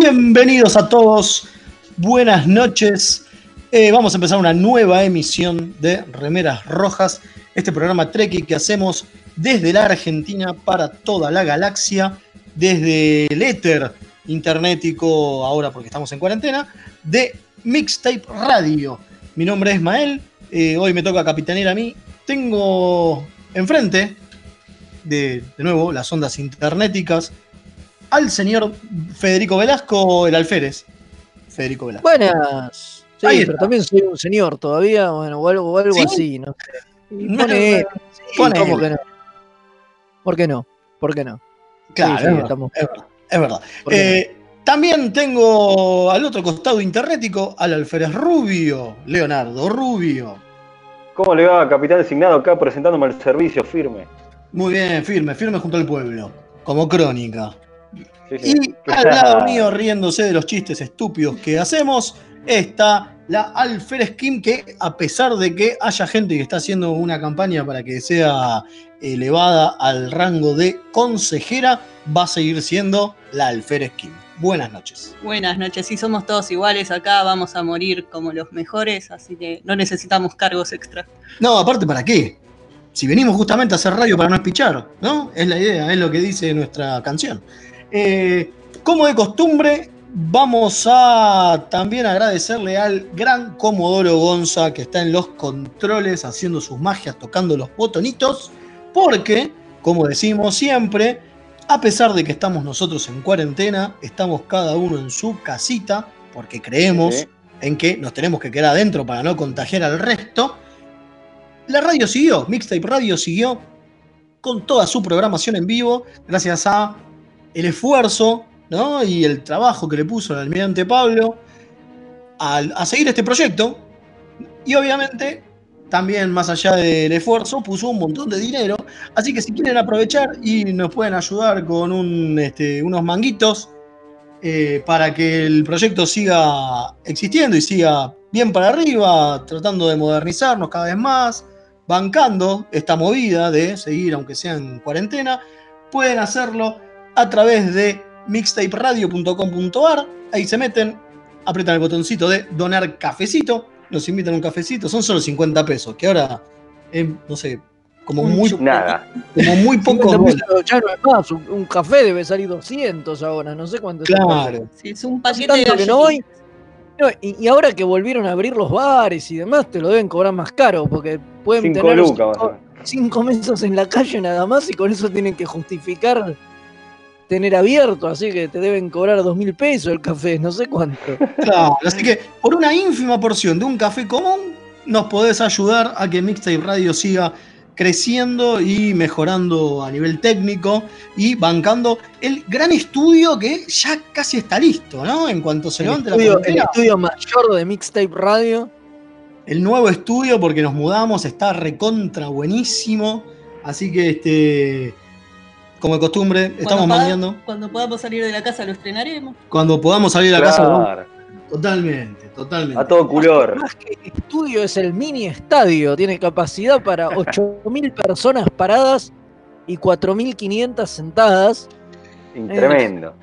Bienvenidos a todos, buenas noches. Eh, vamos a empezar una nueva emisión de Remeras Rojas, este programa Treki que hacemos desde la Argentina para toda la galaxia, desde el éter internetico, ahora porque estamos en cuarentena, de Mixtape Radio. Mi nombre es Mael, eh, hoy me toca capitanear a mí. Tengo enfrente, de, de nuevo, las ondas internéticas, al señor Federico Velasco, el alférez. Federico Velasco. Buenas. Sí, Ahí pero está. también soy un señor todavía, bueno, o algo, o algo ¿Sí? así, no pone- sí, pone- ¿cómo que no? ¿Por qué no? ¿Por qué no? Claro, Sí, sí, es, verdad, estamos- es verdad, es verdad. ¿Por qué Eh, también tengo al otro costado internético al alférez Rubio, Leonardo Rubio. ¿Cómo le va, capitán designado acá presentándome el servicio firme? Muy bien, firme, firme junto al pueblo, como crónica. Sí, sí. Y al lado mío, riéndose de los chistes estúpidos que hacemos, está la Alférez Kim, que a pesar de que haya gente que está haciendo una campaña para que sea elevada al rango de consejera, va a seguir siendo la Alférez Kim. Buenas noches. Buenas noches, sí somos todos iguales acá, vamos a morir como los mejores, así que no necesitamos cargos extra. No, aparte, ¿para qué? Si venimos justamente a hacer radio para no espichar, ¿no? Es la idea, es lo que dice nuestra canción. Eh, como de costumbre, vamos a también agradecerle al gran Comodoro Gonza que está en los controles haciendo sus magias, tocando los botonitos, porque, como decimos siempre, a pesar de que estamos nosotros en cuarentena, estamos cada uno en su casita, porque creemos Sí. en que nos tenemos que quedar adentro para no contagiar al resto. La radio siguió, Mixtape Radio siguió con toda su programación en vivo, gracias a el esfuerzo ¿no? y el trabajo que le puso el almirante Pablo al- a seguir este proyecto. Y obviamente, también más allá del esfuerzo, puso un montón de dinero. Así que si quieren aprovechar y nos pueden ayudar con un, este, unos manguitos eh, para que el proyecto siga existiendo y siga bien para arriba, tratando de modernizarnos cada vez más, bancando esta movida de seguir, aunque sea en cuarentena, pueden hacerlo a través de mixtaperadio.com.ar. Ahí se meten, aprietan el botoncito de donar cafecito, nos invitan a un cafecito, son solo 50 pesos, que ahora es, no sé, como muy, Nada. como muy pocos 50 dólares. pesos ya no es más, un, un café debe salir 200 ahora, no sé cuánto. Claro. Sí, es un paquete de que no voy. galletitas. No, y, y ahora que volvieron a abrir los bares y demás, te lo deben cobrar más caro, porque pueden Cinco tener lucas, cinco, cinco meses en la calle nada más y con eso tienen que justificar tener abierto, así que te deben cobrar dos mil pesos el café, no sé cuánto. Claro, así que por una ínfima porción de un café común, nos podés ayudar a que Mixtape Radio siga creciendo y mejorando a nivel técnico y bancando el gran estudio que ya casi está listo, ¿no? En cuanto se El levante estudio, la el estudio mayor de Mixtape Radio. el nuevo estudio porque nos mudamos, está recontra buenísimo. Así que, este, como de costumbre, estamos mandando. Cuando podamos salir de la casa lo estrenaremos. Cuando podamos salir a casa, vamos- Claro, totalmente, totalmente. a todo color. Más que estudio es el mini estadio. Tiene capacidad para 8.000 personas paradas y 4.500 sentadas. Tremendo.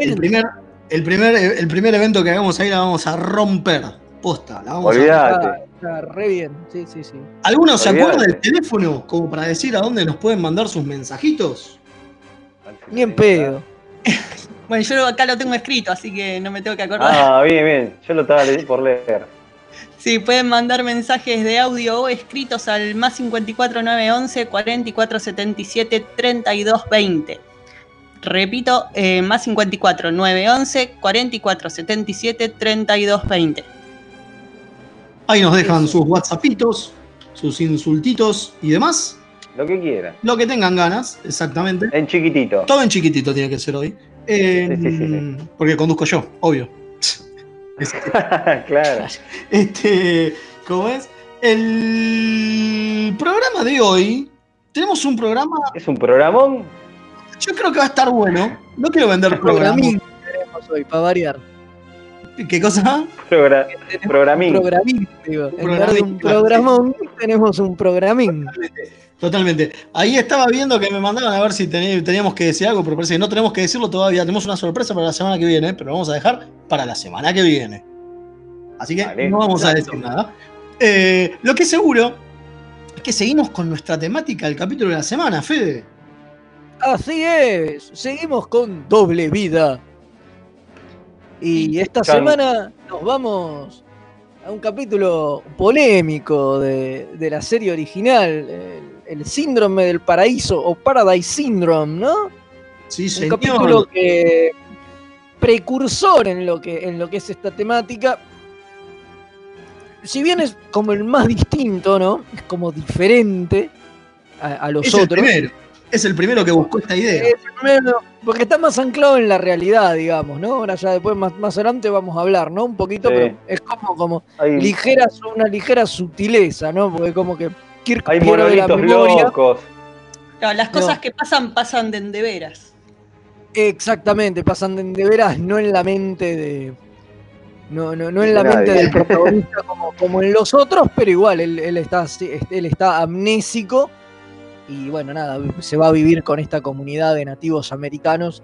El primer, el, primer, el primer evento que hagamos ahí la vamos a romper. Posta, la vamos a Olvídate. está, re bien. Sí, sí, sí. ¿Alguno se Olvídate. acuerda del teléfono como para decir a dónde nos pueden mandar sus mensajitos? Ni en pedo. Bueno, yo acá lo tengo escrito, así que no me tengo que acordar. Ah, bien, bien. Yo lo estaba por leer. Sí, pueden mandar mensajes de audio o escritos al más 54 911 44 77 32 20. Repito, eh, más 54 911 44 77 32 20. Ahí nos dejan sus WhatsAppitos, sus insultitos y demás. Lo que quiera. Lo que tengan ganas, exactamente. En chiquitito. Todo en chiquitito tiene que ser hoy. Eh, Sí, sí, sí, sí. Porque conduzco yo, obvio. Este, claro. Este, ¿cómo es? El programa de hoy, tenemos un programa, Es un programón. yo creo que va a estar bueno. No quiero vender programas. Programín tenemos hoy, para variar. ¿Qué cosa? Progra- Programín. Programín, digo. En lugar de un programón, tenemos un programín. Totalmente. Ahí estaba viendo que me mandaban a ver si teníamos que decir algo, pero parece que no tenemos que decirlo todavía. Tenemos una sorpresa para la semana que viene, pero lo vamos a dejar para la semana que viene. Así que Vale. no vamos a decir nada. Eh, lo que es seguro es que seguimos con nuestra temática del capítulo de la semana, Fede. Así es, seguimos con doble vida. Y esta semana nos vamos a un capítulo polémico de, de la serie original, el, el síndrome del paraíso o Paradise Syndrome, ¿no? Sí, Un señor. capítulo que precursor en lo que, en lo que es esta temática. Si bien es como el más distinto, ¿no? Es como diferente a, a los es el otros. primero. Es el primero que buscó esta idea. Es el primero, porque está más anclado en la realidad, digamos, ¿no? Ahora ya después más, más adelante vamos a hablar, ¿no? Un poquito, Sí. pero es como, como ligera, una ligera sutileza, ¿no? Porque como que Kirk hay pierde la memoria. locos. Las cosas No. que pasan, pasan de, de veras. Exactamente, pasan de, de veras, no en la mente de. No, no, no en De la mente del protagonista como, como en los otros, pero igual él, él está, así- él está amnésico y bueno, nada, se va a vivir con esta comunidad de nativos americanos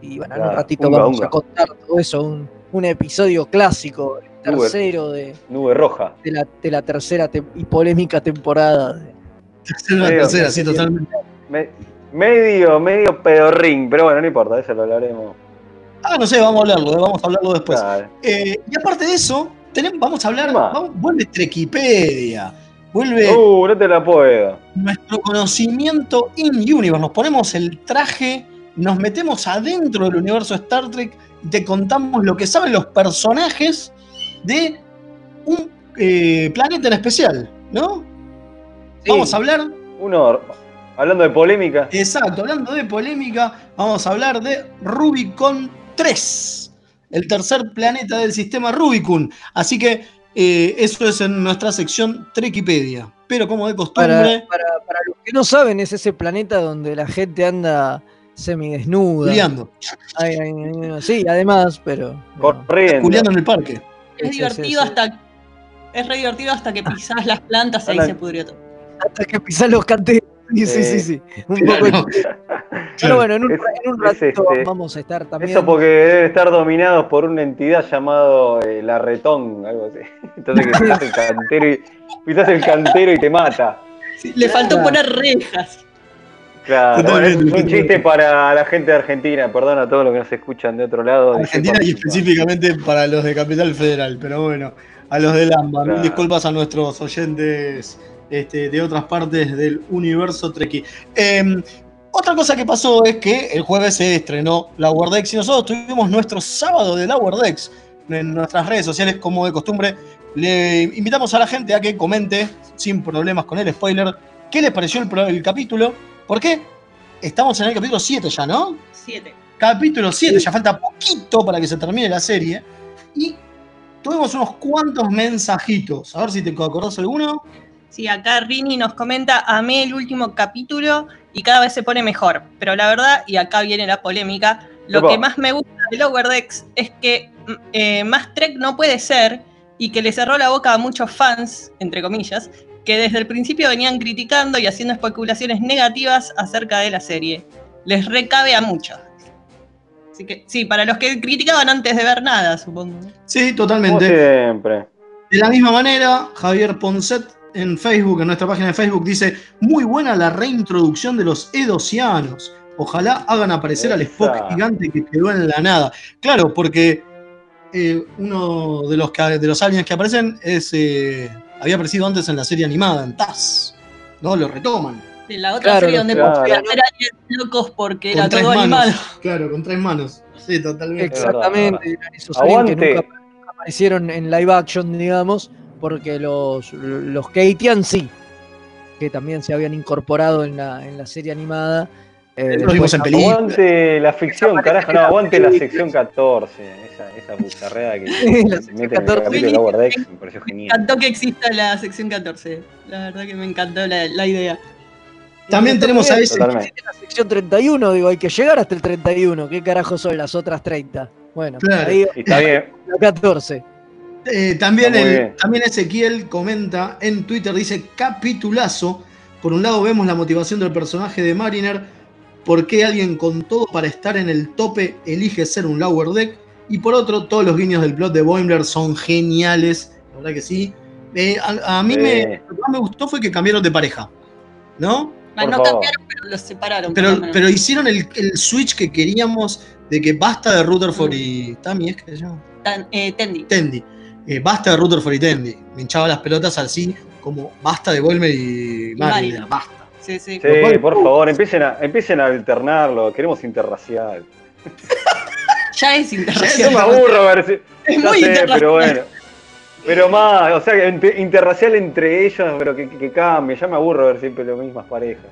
y bueno, en un ratito unga, vamos unga. a contar todo eso, un, un episodio clásico, el tercero de, Nube roja. de la, de la tercera y polémica temporada. de- Tercera, Creo tercera, sí, totalmente. Me- medio, medio pedorrín, pero bueno, no importa, eso lo hablaremos. Ah, no sé, vamos a hablarlo, eh, vamos a hablarlo después. Claro. Eh, y aparte de eso, tenemos, vamos a hablar, vamos- vuelve Trequipedia, vuelve Uh, no te la puedo. Nuestro conocimiento in-universe, nos ponemos el traje, nos metemos adentro del universo Star Trek y te contamos lo que saben los personajes de un eh, planeta en especial, ¿no? Sí. Vamos a hablar, Uno, hablando de polémica, exacto, hablando de polémica, vamos a hablar de Rubicon 3, el tercer planeta del sistema Rubicon. Así que eh, eso es en nuestra sección Trekipedia. Pero como de costumbre, para, para los que no saben, es ese planeta donde la gente anda semidesnuda. liando, Ay, ay, ay, ay, sí, además, pero. corriendo. en el parque. Es Sí, divertido sí, sí. hasta. Es re divertido hasta que pisás las plantas y ahí se pudrió todo. hasta que pisas los canteros. Sí, sí, sí, Eh, sí. Un claro. poco. Pero bueno, en un, Es- en un es ratito este- vamos a estar también. Eso porque deben estar dominados por una entidad llamado eh, la retón, algo así. Entonces que pisas el cantero y, pisás el cantero y te mata. Le faltó Claro. poner rejas. Claro, es un chiste para la gente de Argentina, perdón a todos los que nos escuchan de otro lado. Argentina y específicamente para los de Capital Federal, pero bueno, a los del AMBA. Mil disculpas a nuestros oyentes este, de otras partes del universo Treki. Eh, otra cosa que pasó es que el jueves se estrenó la Wordex y nosotros tuvimos nuestro sábado de la Wordex en nuestras redes sociales, como de costumbre. Le invitamos a la gente a que comente, sin problemas con el spoiler, qué les pareció el, capítulo. ¿Por qué? Estamos en el capítulo 7 ya, ¿no? Siete. capítulo 7, ya falta poquito para que se termine la serie. ¿Y tuvimos unos cuantos mensajitos. A ver si te acordás alguno. Sí, acá Rini nos comenta, amé el último capítulo y cada vez se pone mejor. Pero la verdad, y acá viene la polémica, lo que más me gusta de Lower Decks es que mm, eh, más Trek no puede ser y que le cerró la boca a muchos fans, entre comillas, que desde el principio venían criticando y haciendo especulaciones negativas acerca de la serie. Les recabe a muchos. Así que sí, para los que criticaban antes de ver nada, supongo. Sí, Como totalmente. siempre. De la misma manera, Javier Ponset en Facebook, en nuestra página de Facebook, dice: Muy buena la reintroducción de los edosianos. Ojalá hagan aparecer al. Spock gigante que quedó en la nada. Claro, porque eh, uno de los, de los aliens que aparecen es, eh, había aparecido antes en la serie animada, en TAS. ¿No? Lo retoman. De la otra Claro, serie donde claro. podían ver aliens locos porque Con era tres todo manos. animado. Claro, con tres manos. Sí, totalmente. Exactamente. esos aliens que nunca aparecieron en live action, digamos, porque los, los Keitian sí, que también se habían incorporado en la, en la serie animada. Eh, Los vimos en película. Aguante la ficción, carajo. No, aguante la sección 14. Esa, esa bucharreada que se mete en el 14. capítulo de Lower Decks me pareció Me genial. encantó que exista la sección 14. La verdad que me encantó la, la idea. También tenemos a. Totalmente. la sección 31, digo, hay que llegar hasta el 31. ¿Qué carajo son las otras 30? Bueno, Claro. ahí está bien. la 14. Eh, también, el- también Ezequiel comenta en Twitter, dice capitulazo. Por un lado vemos la motivación del personaje de Mariner, por qué alguien con todo para estar en el tope elige ser un lower deck. Y por otro, todos los guiños del plot de Boimler son geniales, la verdad que sí. Eh, a, a mí Sí. me, lo que más me gustó fue que cambiaron de pareja, ¿no? Por no favor. cambiaron, pero los separaron. Pero, hicieron el, el switch que queríamos de que basta de Rutherford Mm. y Tammy, ¿es que se llama? Tan- eh, Tendi. Tendi. Eh, basta de Rutherford y Tendi. Me hinchaba las pelotas así como basta de Volmer y Mariner. Mariner. Basta. Sí, sí. Sí, por favor, empiecen a, empiecen a alternarlo. Queremos interracial. Ya es Yo interracial. me aburro ver si. Es muy sé, interracial. pero bueno. Pero más, o sea, interracial entre ellos, pero que, que cambie. Ya me aburro ver siempre las mismas parejas.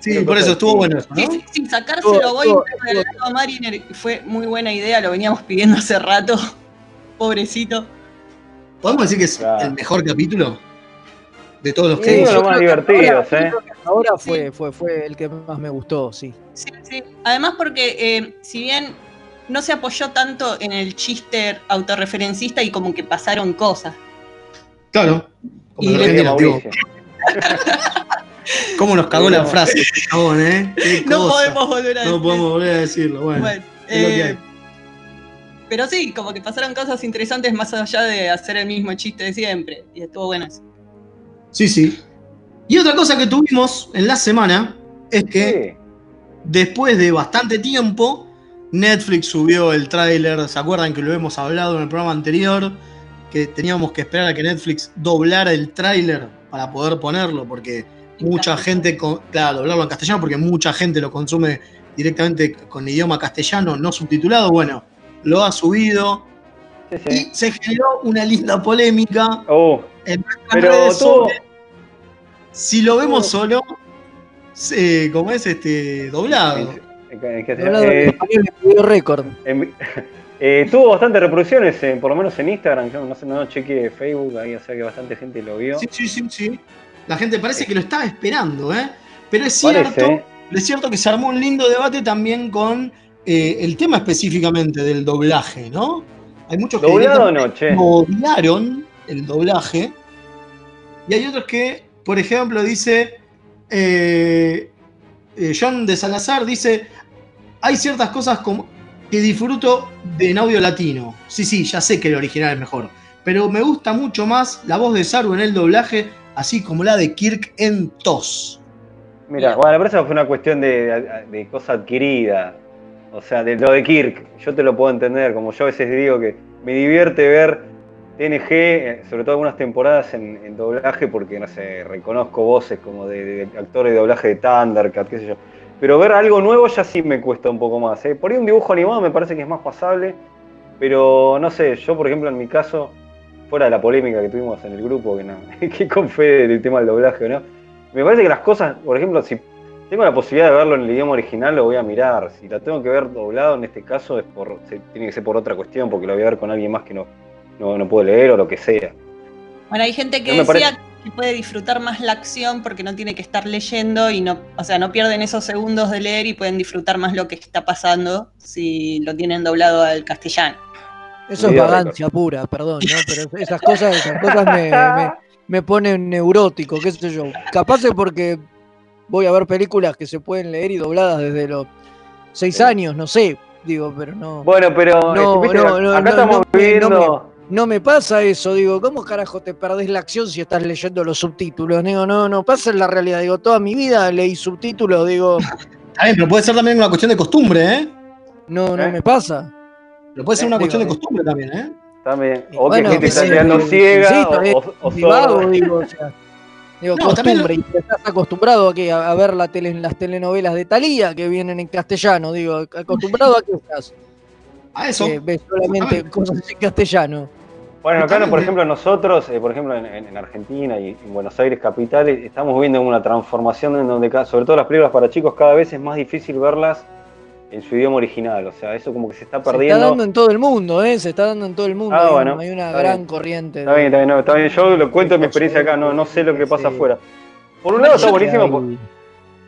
Sí, Pero por eso estuvo bueno ¿no? sí, sí, sacárselo a Todo- Boeing todo- lado a Mariner fue muy buena idea, lo veníamos pidiendo hace rato. Pobrecito. ¿Podemos decir que es Claro. el mejor capítulo? De todos los Sí, que lo yo más divertidos, ahora- ¿eh? creo que Ahora fue, fue, fue el que más me gustó, sí. Sí, sí. Además porque eh, si bien no se apoyó tanto en el chiste autorreferencista y como que pasaron cosas. Claro. Como Y Mauricio. ¿Cómo nos cagó la No. frase, chabón, eh? No podemos volver a No decir. podemos volver a decirlo. Bueno, Bueno, es lo que eh, hay. Pero sí, como que pasaron cosas interesantes más allá de hacer el mismo chiste de siempre. Y estuvo bueno eso. Sí, sí. Y otra cosa que tuvimos en la semana es que Sí. después de bastante tiempo, Netflix subió el tráiler. ¿Se acuerdan que lo hemos hablado en el programa anterior? Que teníamos que esperar a que Netflix doblara el tráiler para poder ponerlo, porque mucha gente, con- claro, doblarlo en castellano, porque mucha gente lo consume directamente con idioma castellano, no subtitulado. Bueno, lo ha subido Sí, y se generó una linda polémica Oh, en nuestras pero redes todo. sobre si lo vemos solo, eh, como es este doblado. eh, récord. eh, tuvo bastantes reproducciones, eh, por lo menos en Instagram. Yo no sé, no chequeé Facebook ahí, o sea que bastante gente lo vio. Sí, sí, sí, sí. La gente parece que lo estaba esperando, ¿eh? Pero es cierto, es cierto que se armó un lindo debate también con eh, el tema específicamente del doblaje, ¿no? Hay muchos que ¿Doblado o directamente no, che? odiaron el doblaje. Y hay otros que, por ejemplo, dice. eh, eh, John de Salazar dice. Hay ciertas cosas como que disfruto de en audio latino. Sí, sí, ya sé que el original es mejor. Pero me gusta mucho más la voz de Saru en el doblaje, así como la de Kirk en TOS. Mira, bueno, pero eso fue una cuestión de, de cosa adquirida. O sea, de lo de Kirk. Yo te lo puedo entender. Como yo a veces digo que me divierte ver TNG, eh, sobre todo algunas temporadas en, doblaje, porque no sé, reconozco voces como de, de actores de doblaje de Thundercat, qué sé yo. Pero ver algo nuevo ya sí me cuesta un poco más. ¿eh? Por ahí un dibujo animado me parece que es más pasable. Pero no sé, yo por ejemplo en mi caso, fuera de la polémica que tuvimos en el grupo, que, no, que con del tema del doblaje o no, me parece que las cosas, por ejemplo, si tengo la posibilidad de verlo en el idioma original, lo voy a mirar. Si la tengo que ver doblado en este caso, es por, se- tiene que ser por otra cuestión, porque lo voy a ver con alguien más que no, no, no puede leer o lo que sea. Bueno, hay gente que No decía parece- que puede disfrutar más la acción porque no tiene que estar leyendo y no, o sea, no pierden esos segundos de leer y pueden disfrutar más lo que está pasando si lo tienen doblado al castellano. Eso es vagancia pura, perdón, ¿no? Pero esas cosas, esas cosas me, me- me ponen neurótico, qué sé yo. Capaz es porque voy a ver películas que se pueden leer y dobladas desde los seis años, no sé, digo, pero no. Bueno, pero No, este, viste, no, no, acá no, estamos no me- no viendo. No me pasa eso, digo, ¿cómo carajo te perdés la acción si estás leyendo los subtítulos? Digo, no, no pasa en la realidad, digo, toda mi vida leí subtítulos, digo, Está bien, pero puede ser también una cuestión de costumbre, ¿eh? no, no ¿Eh? me pasa. Pero puede ser una Digo, cuestión de eh. costumbre también, ¿eh? También. O bueno, que gente está sí, quedando sí, ciega insisto, o, o Mi vago, digo, o sea, digo, No, costumbre, y estás acostumbrado a, que, a, a ver la tele, las telenovelas de Talía que vienen en castellano, digo, acostumbrado a que estás, A eso. que ves solamente cosas en castellano. Bueno, acá, no, por ejemplo, nosotros, eh, por ejemplo, en, en- en Argentina y en Buenos Aires capital, eh, estamos viendo una transformación en donde, sobre todo las películas para chicos, cada vez es más difícil verlas en su idioma original. O sea, eso como que se está Se está perdiendo. dando en todo el mundo, ¿eh? Se está dando en todo el mundo. Ah, bueno, hay una gran bien. corriente. Está bien, está bien, no, está bien. Yo lo cuento en mi experiencia acá, no, no sé lo que pasa Sí. afuera. Por un lado está buenísimo, por-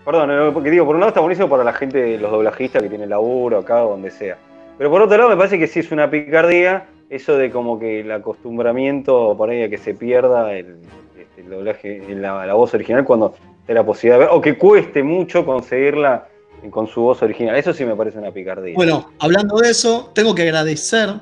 perdón, porque digo, por un lado está buenísimo para la gente, los doblajistas que tienen laburo acá o donde sea. Pero por otro lado me parece que sí es una picardía eso de como que el acostumbramiento por ahí a que se pierda el, este, el doblaje, la, la voz original cuando te la posibilidad de ver, o que cueste mucho conseguirla con su voz original. Eso sí me parece una picardía. Bueno, hablando de eso, tengo que agradecer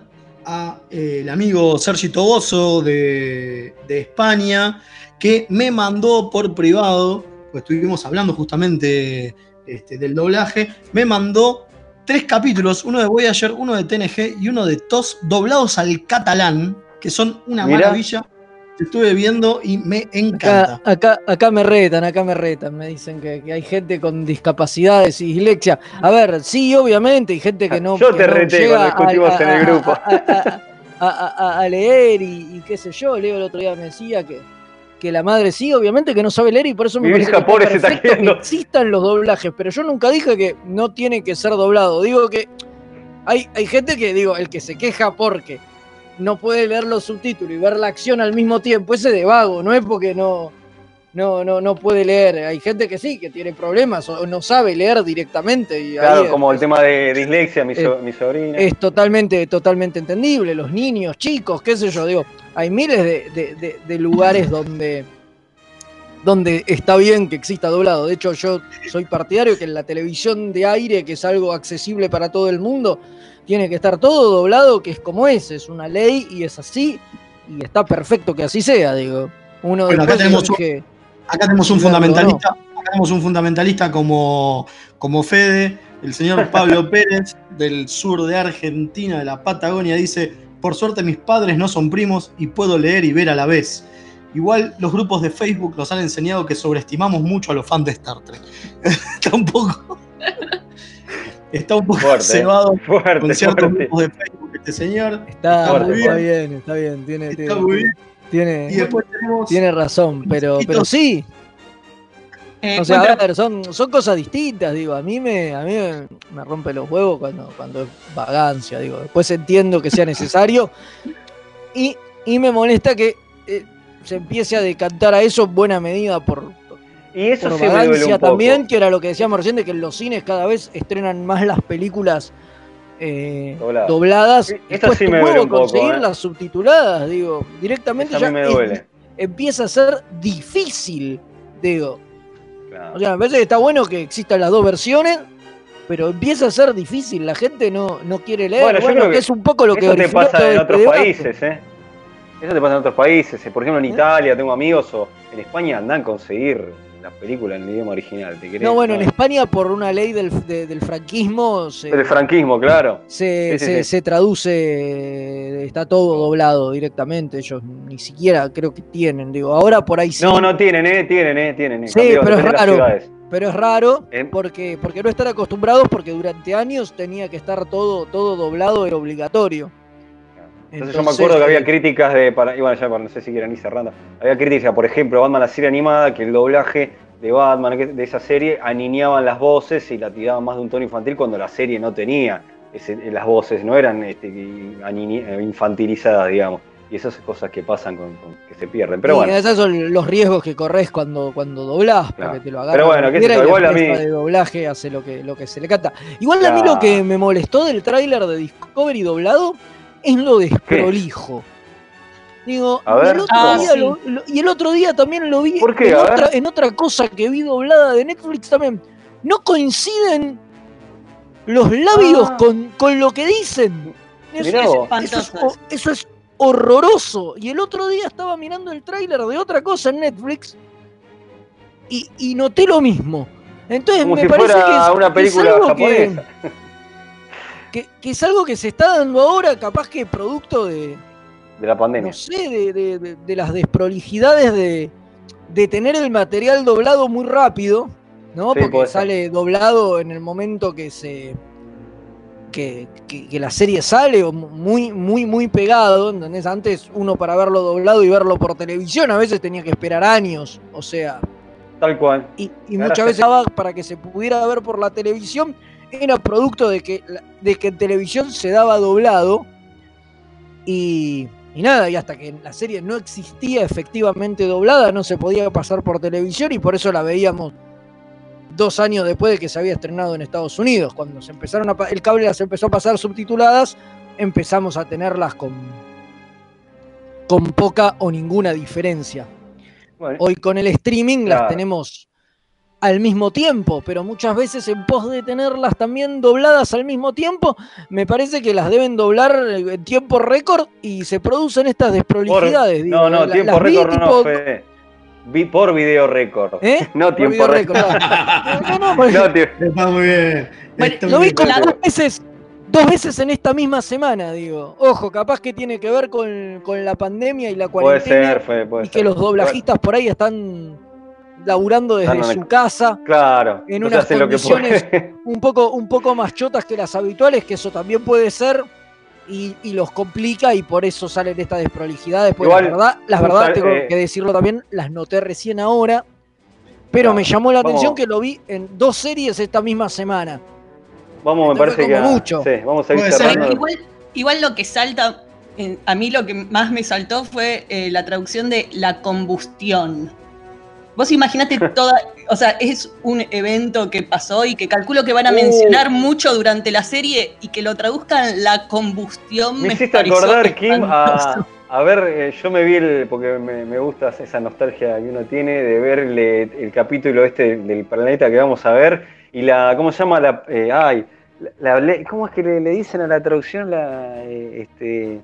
a eh, amigo Sergi Toboso de, de España, que me mandó por privado, pues estuvimos hablando justamente este, del doblaje, me mandó tres capítulos, uno de Voyager, uno de TNG y uno de TOS, doblados al catalán, que son una Mirá. maravilla. Estuve viendo y me encanta. Acá, acá, acá me retan, acá me retan, me dicen que, que hay gente con discapacidades y dislexia. A ver, sí, obviamente, hay gente que no. Yo que te no reté llega cuando discutimos a- en el grupo. A, a- a- a- a leer y, y qué sé yo, Leo el otro día me decía que, que la madre sí, obviamente que no sabe leer y por eso me Mi parece vieja que pobre se está perfecto que quedando. existan los doblajes, pero yo nunca dije que no tiene que ser doblado. Digo que hay, hay gente que, digo, el que se queja porque no puede leer los subtítulos y ver la acción al mismo tiempo, ese de vago, no es porque no, no, no, no puede leer. Hay gente que sí, que tiene problemas o no sabe leer directamente. Y claro, es- como el tema de dislexia, mi, so- Eh, mi sobrina. es totalmente, totalmente entendible. Los niños, chicos, qué sé yo, digo, hay miles de, de- de- de lugares donde, donde está bien que exista doblado. De hecho, yo soy partidario que en la televisión de aire, que es algo accesible para todo el mundo, tiene que estar todo doblado, que es como es, es una ley y es así, y está perfecto que así sea, digo. Uno Bueno, acá tenemos un- elige- Acá tenemos un fundamentalista, acá tenemos un fundamentalista como, como Fede, el señor Pablo Pérez, del sur de Argentina, de la Patagonia, dice, por suerte mis padres no son primos y puedo leer y ver a la vez. Igual los grupos de Facebook nos han enseñado que sobreestimamos mucho a los fans de Star Trek. está un poco. Está un poco Fuerte, cebado fuerte, con ciertos grupos de Facebook este señor. Está, fuerte. bien, está bien, tiene, Está tiene, muy bien. tiene, Y después tenemos. tiene razón, pero, pero sí, Eh, O sea, cuenta- a ver, son, son cosas distintas, digo, a mí me, a mí me, me rompe los huevos cuando, cuando es vagancia, digo, después entiendo que sea necesario y, y me molesta que eh, se empiece a decantar a eso en buena medida por, Y eso por sí me duele un poco. también, que era lo que decíamos recién, de que en los cines cada vez estrenan más las películas eh, Dobladas. dobladas. Sí, me duele un poco, conseguirlas eh. subtituladas, digo, directamente ya es- empieza a ser difícil, digo. Claro. O sea, me parece que está bueno que existan las dos versiones, pero empieza a ser difícil. La gente no, no quiere leer. Bueno, Bueno, yo creo que, es un poco lo que Eso te pasa en este otros países, ¿eh? Eso te pasa en otros países. Por ejemplo, en Italia tengo amigos o en España andan a conseguir las películas en el idioma original. ¿te? No, bueno, en España por una ley del, de- del franquismo se, El franquismo, claro. se, Sí, se- sí. se traduce, está todo doblado directamente. Ellos ni siquiera creo que tienen. Digo, ahora por ahí sí. No, no tienen, ¿eh? Tienen, ¿eh? Tienen. eh. Sí, Cambió, pero es raro. Pero es raro Eh, porque, porque no están acostumbrados porque durante años tenía que estar todo, todo doblado, era obligatorio. Entonces, yo me acuerdo que había críticas de, para, y bueno, ya para- no sé si quieren ir cerrando, había críticas, por ejemplo, Batman la serie animada, que el doblaje de Batman, que- de esa serie, aniñaban las voces y la tiraban más de un tono infantil cuando la serie no tenía ese- las voces, no eran este, aniñi- infantilizadas, digamos. y esas cosas que pasan con, con- que se pierden. Pero Y bueno, esos son los riesgos que corres cuando, cuando doblás, Claro. porque te lo agarran. Pero bueno, y la igual a mí- de doblaje hace lo que, lo que se le canta. Igual a mí lo que me molestó del tráiler de Discovery doblado es lo desprolijo. Digo, A y ver, el otro ¿cómo? día Ah, sí. lo- lo- y el otro día también lo vi ¿Por qué? En, otra, en otra cosa que vi doblada de Netflix también. No coinciden los labios Ah. con, con lo que dicen. Eso, eso- es, eso es horroroso. Y el otro día estaba mirando el tráiler de otra cosa en Netflix y, y noté lo mismo. Entonces como me si parece fuera que es, una que es película algo japonesa. que- que es algo que se está dando ahora, capaz que producto de, De la pandemia. no sé, de, de- de- de las desprolijidades de, de tener el material doblado muy rápido, ¿no? Sí, Porque ser. sale doblado en el momento que se. Que, que- que la serie sale o muy, muy, muy pegado, ¿entendés? Antes uno para verlo doblado y verlo por televisión a veces tenía que esperar años, o sea, Tal cual. y, y muchas veces para que se pudiera ver por la televisión era producto de que, de que en televisión se daba doblado y, y nada, y hasta que la serie no existía efectivamente doblada, no se podía pasar por televisión y por eso la veíamos dos años después de que se había estrenado en Estados Unidos. Cuando se empezaron a, el cable las empezó a pasar subtituladas, empezamos a tenerlas con, con poca o ninguna diferencia. Bueno, Hoy con el streaming las tenemos al mismo tiempo, pero muchas veces en pos de tenerlas también dobladas al mismo tiempo, me parece que las deben doblar en tiempo récord y se producen estas por- desprolijidades. digo, no, no, la- tiempo las vi récord no, tipo- no fue. Vi por video récord. ¿Eh? No Por tiempo récord. récord. No, no, porque No, tío. Está muy bien. Bueno, Está lo muy vi como bien. dos veces, dos veces en esta misma semana, digo. Ojo, capaz que tiene que ver con, con la pandemia y la Puede cuarentena. ser, fue, puede y ser. que los doblajistas por ahí están laburando desde su casa. Claro, en unas hace lo que condiciones un poco, un poco más chotas que las habituales, que eso también puede ser, y, y los complica y por eso salen estas desprolijidades. Pues Igual, la verdad, las verdad tengo eh, que decirlo también, las noté recién ahora, pero Claro, me llamó la vamos. atención que lo vi en dos series esta misma semana. Vamos, me Esto parece que. mucho. Sí, vamos a ir cerrando. Igual, igual lo que salta, a mí lo que más me saltó fue eh, la traducción de la combustión. Vos imaginate toda, o sea, es un evento que pasó y que calculo que van a Uh. mencionar mucho durante la serie y que lo traduzcan la combustión. Me hiciste pareció acordar, Kim, a, a ver, eh, yo me vi el, porque me, me gusta esa nostalgia que uno tiene de ver el, el capítulo este del planeta que vamos a ver y la, ¿cómo se llama? La, eh, ay, la, ¿cómo es que le, le dicen a la traducción la, eh, este,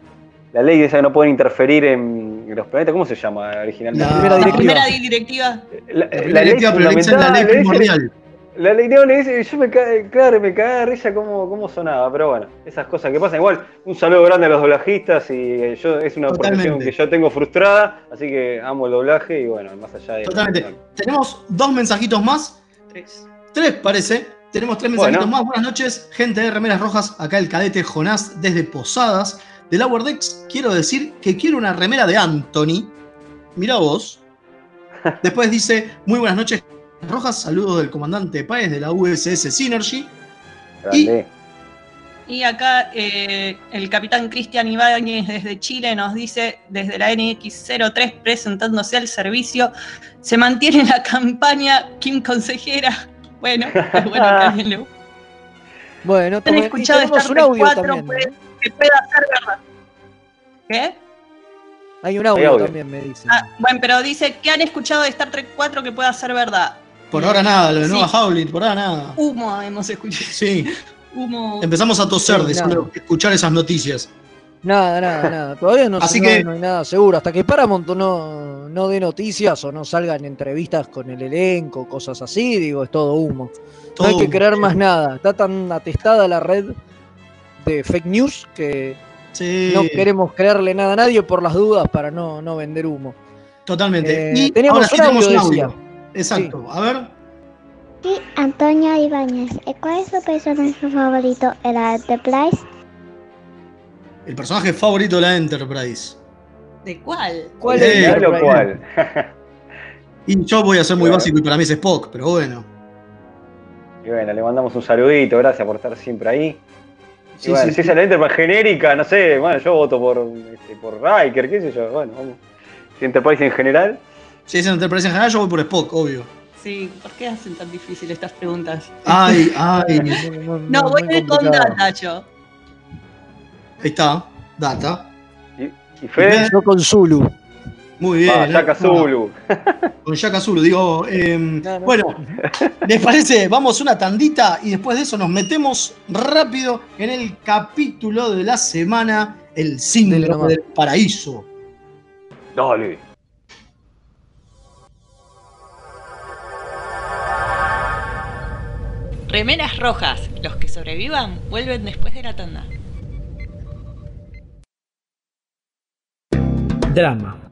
la ley de esa que no pueden interferir en los planetas? ¿Cómo se llama originalmente? La primera La directiva. primera directiva. La, La la ley directiva, pero le dicen la ley fundamental, primordial. la ley no, le dice, yo me cae, claro, me cae de risa cómo, cómo sonaba, pero bueno, esas cosas que pasan. Igual, un saludo grande a los doblajistas y eh, yo es una profesión Totalmente. que yo tengo frustrada, así que amo el doblaje y bueno, más allá de Totalmente. Tenemos dos mensajitos más. Tres. Tres, parece. Tenemos tres Bueno. mensajitos más. Buenas noches, gente de Remeras Rojas. Acá el cadete Jonás desde Posadas. De Lower Decks, quiero decir que quiero una remera de Anthony. Mira vos. Después dice, muy buenas noches, Rojas. Saludos del comandante Páez de la USS Synergy. Grande. Y acá eh, el capitán Cristian Ibáñez desde Chile nos dice, desde la NX03 presentándose al servicio, se mantiene la campaña Kim Consejera. Bueno, bueno Bueno, ¿Han tomen- y escuchado un audio 4? también. Puede- ¿no? Que pueda ser verdad. ¿Qué? Hay un audio, audio. también, me dicen. Ah, bueno, pero dice que han escuchado de Star Trek 4 que pueda ser verdad. Por ahora nada, lo de Sí. Nueva Howling, por ahora nada. Humo hemos escuchado. Sí, Humo. empezamos a toser Sí, de solo escuchar esas noticias. Nada, nada, nada. Todavía no, Así no- que- no hay nada seguro. Hasta que Paramount no, no dé noticias o no salgan entrevistas con el elenco, cosas así, digo, es todo humo. Todo no hay que humo. creer más nada. Está tan atestada la red de fake news que Sí, no queremos creerle nada a nadie por las dudas para no, no vender humo. totalmente. Eh, y teníamos ahora sí tenemos un audio, audio. Exacto. A ver. Sí, Antonio Ibáñez. Eh, ¿Cuál es su personaje favorito en la Enterprise? El personaje favorito de la Enterprise. ¿De cuál? ¿Cuál Eh, es lo Enterprise? cual. Y yo voy a ser muy Claro. básico y para mí es Spock, pero bueno. Y bueno, le mandamos un saludito, gracias por estar siempre ahí. Y Sí, bueno, sí, si es la Enterprise genérica, no sé, bueno, yo voto por, este, por Riker, qué sé yo, bueno, vamos. Si Enterprise en general, Si es Enterprise en general, yo voy por Spock, obvio. Sí, ¿por qué hacen tan difíciles estas preguntas? Ay, ay. No, voy a ir con data yo. Ahí está. Data. y Fede, Yo con Zulu. Muy bien. ah, ¿eh? Shaka Zulu. Con Shaka Zulu, digo. eh, No, no. Bueno, ¿les parece? Vamos una tandita y después de eso nos metemos rápido en el capítulo de la semana, el síndrome del paraíso. Dale. Remeras rojas. Los que sobrevivan vuelven después de la tanda. Drama.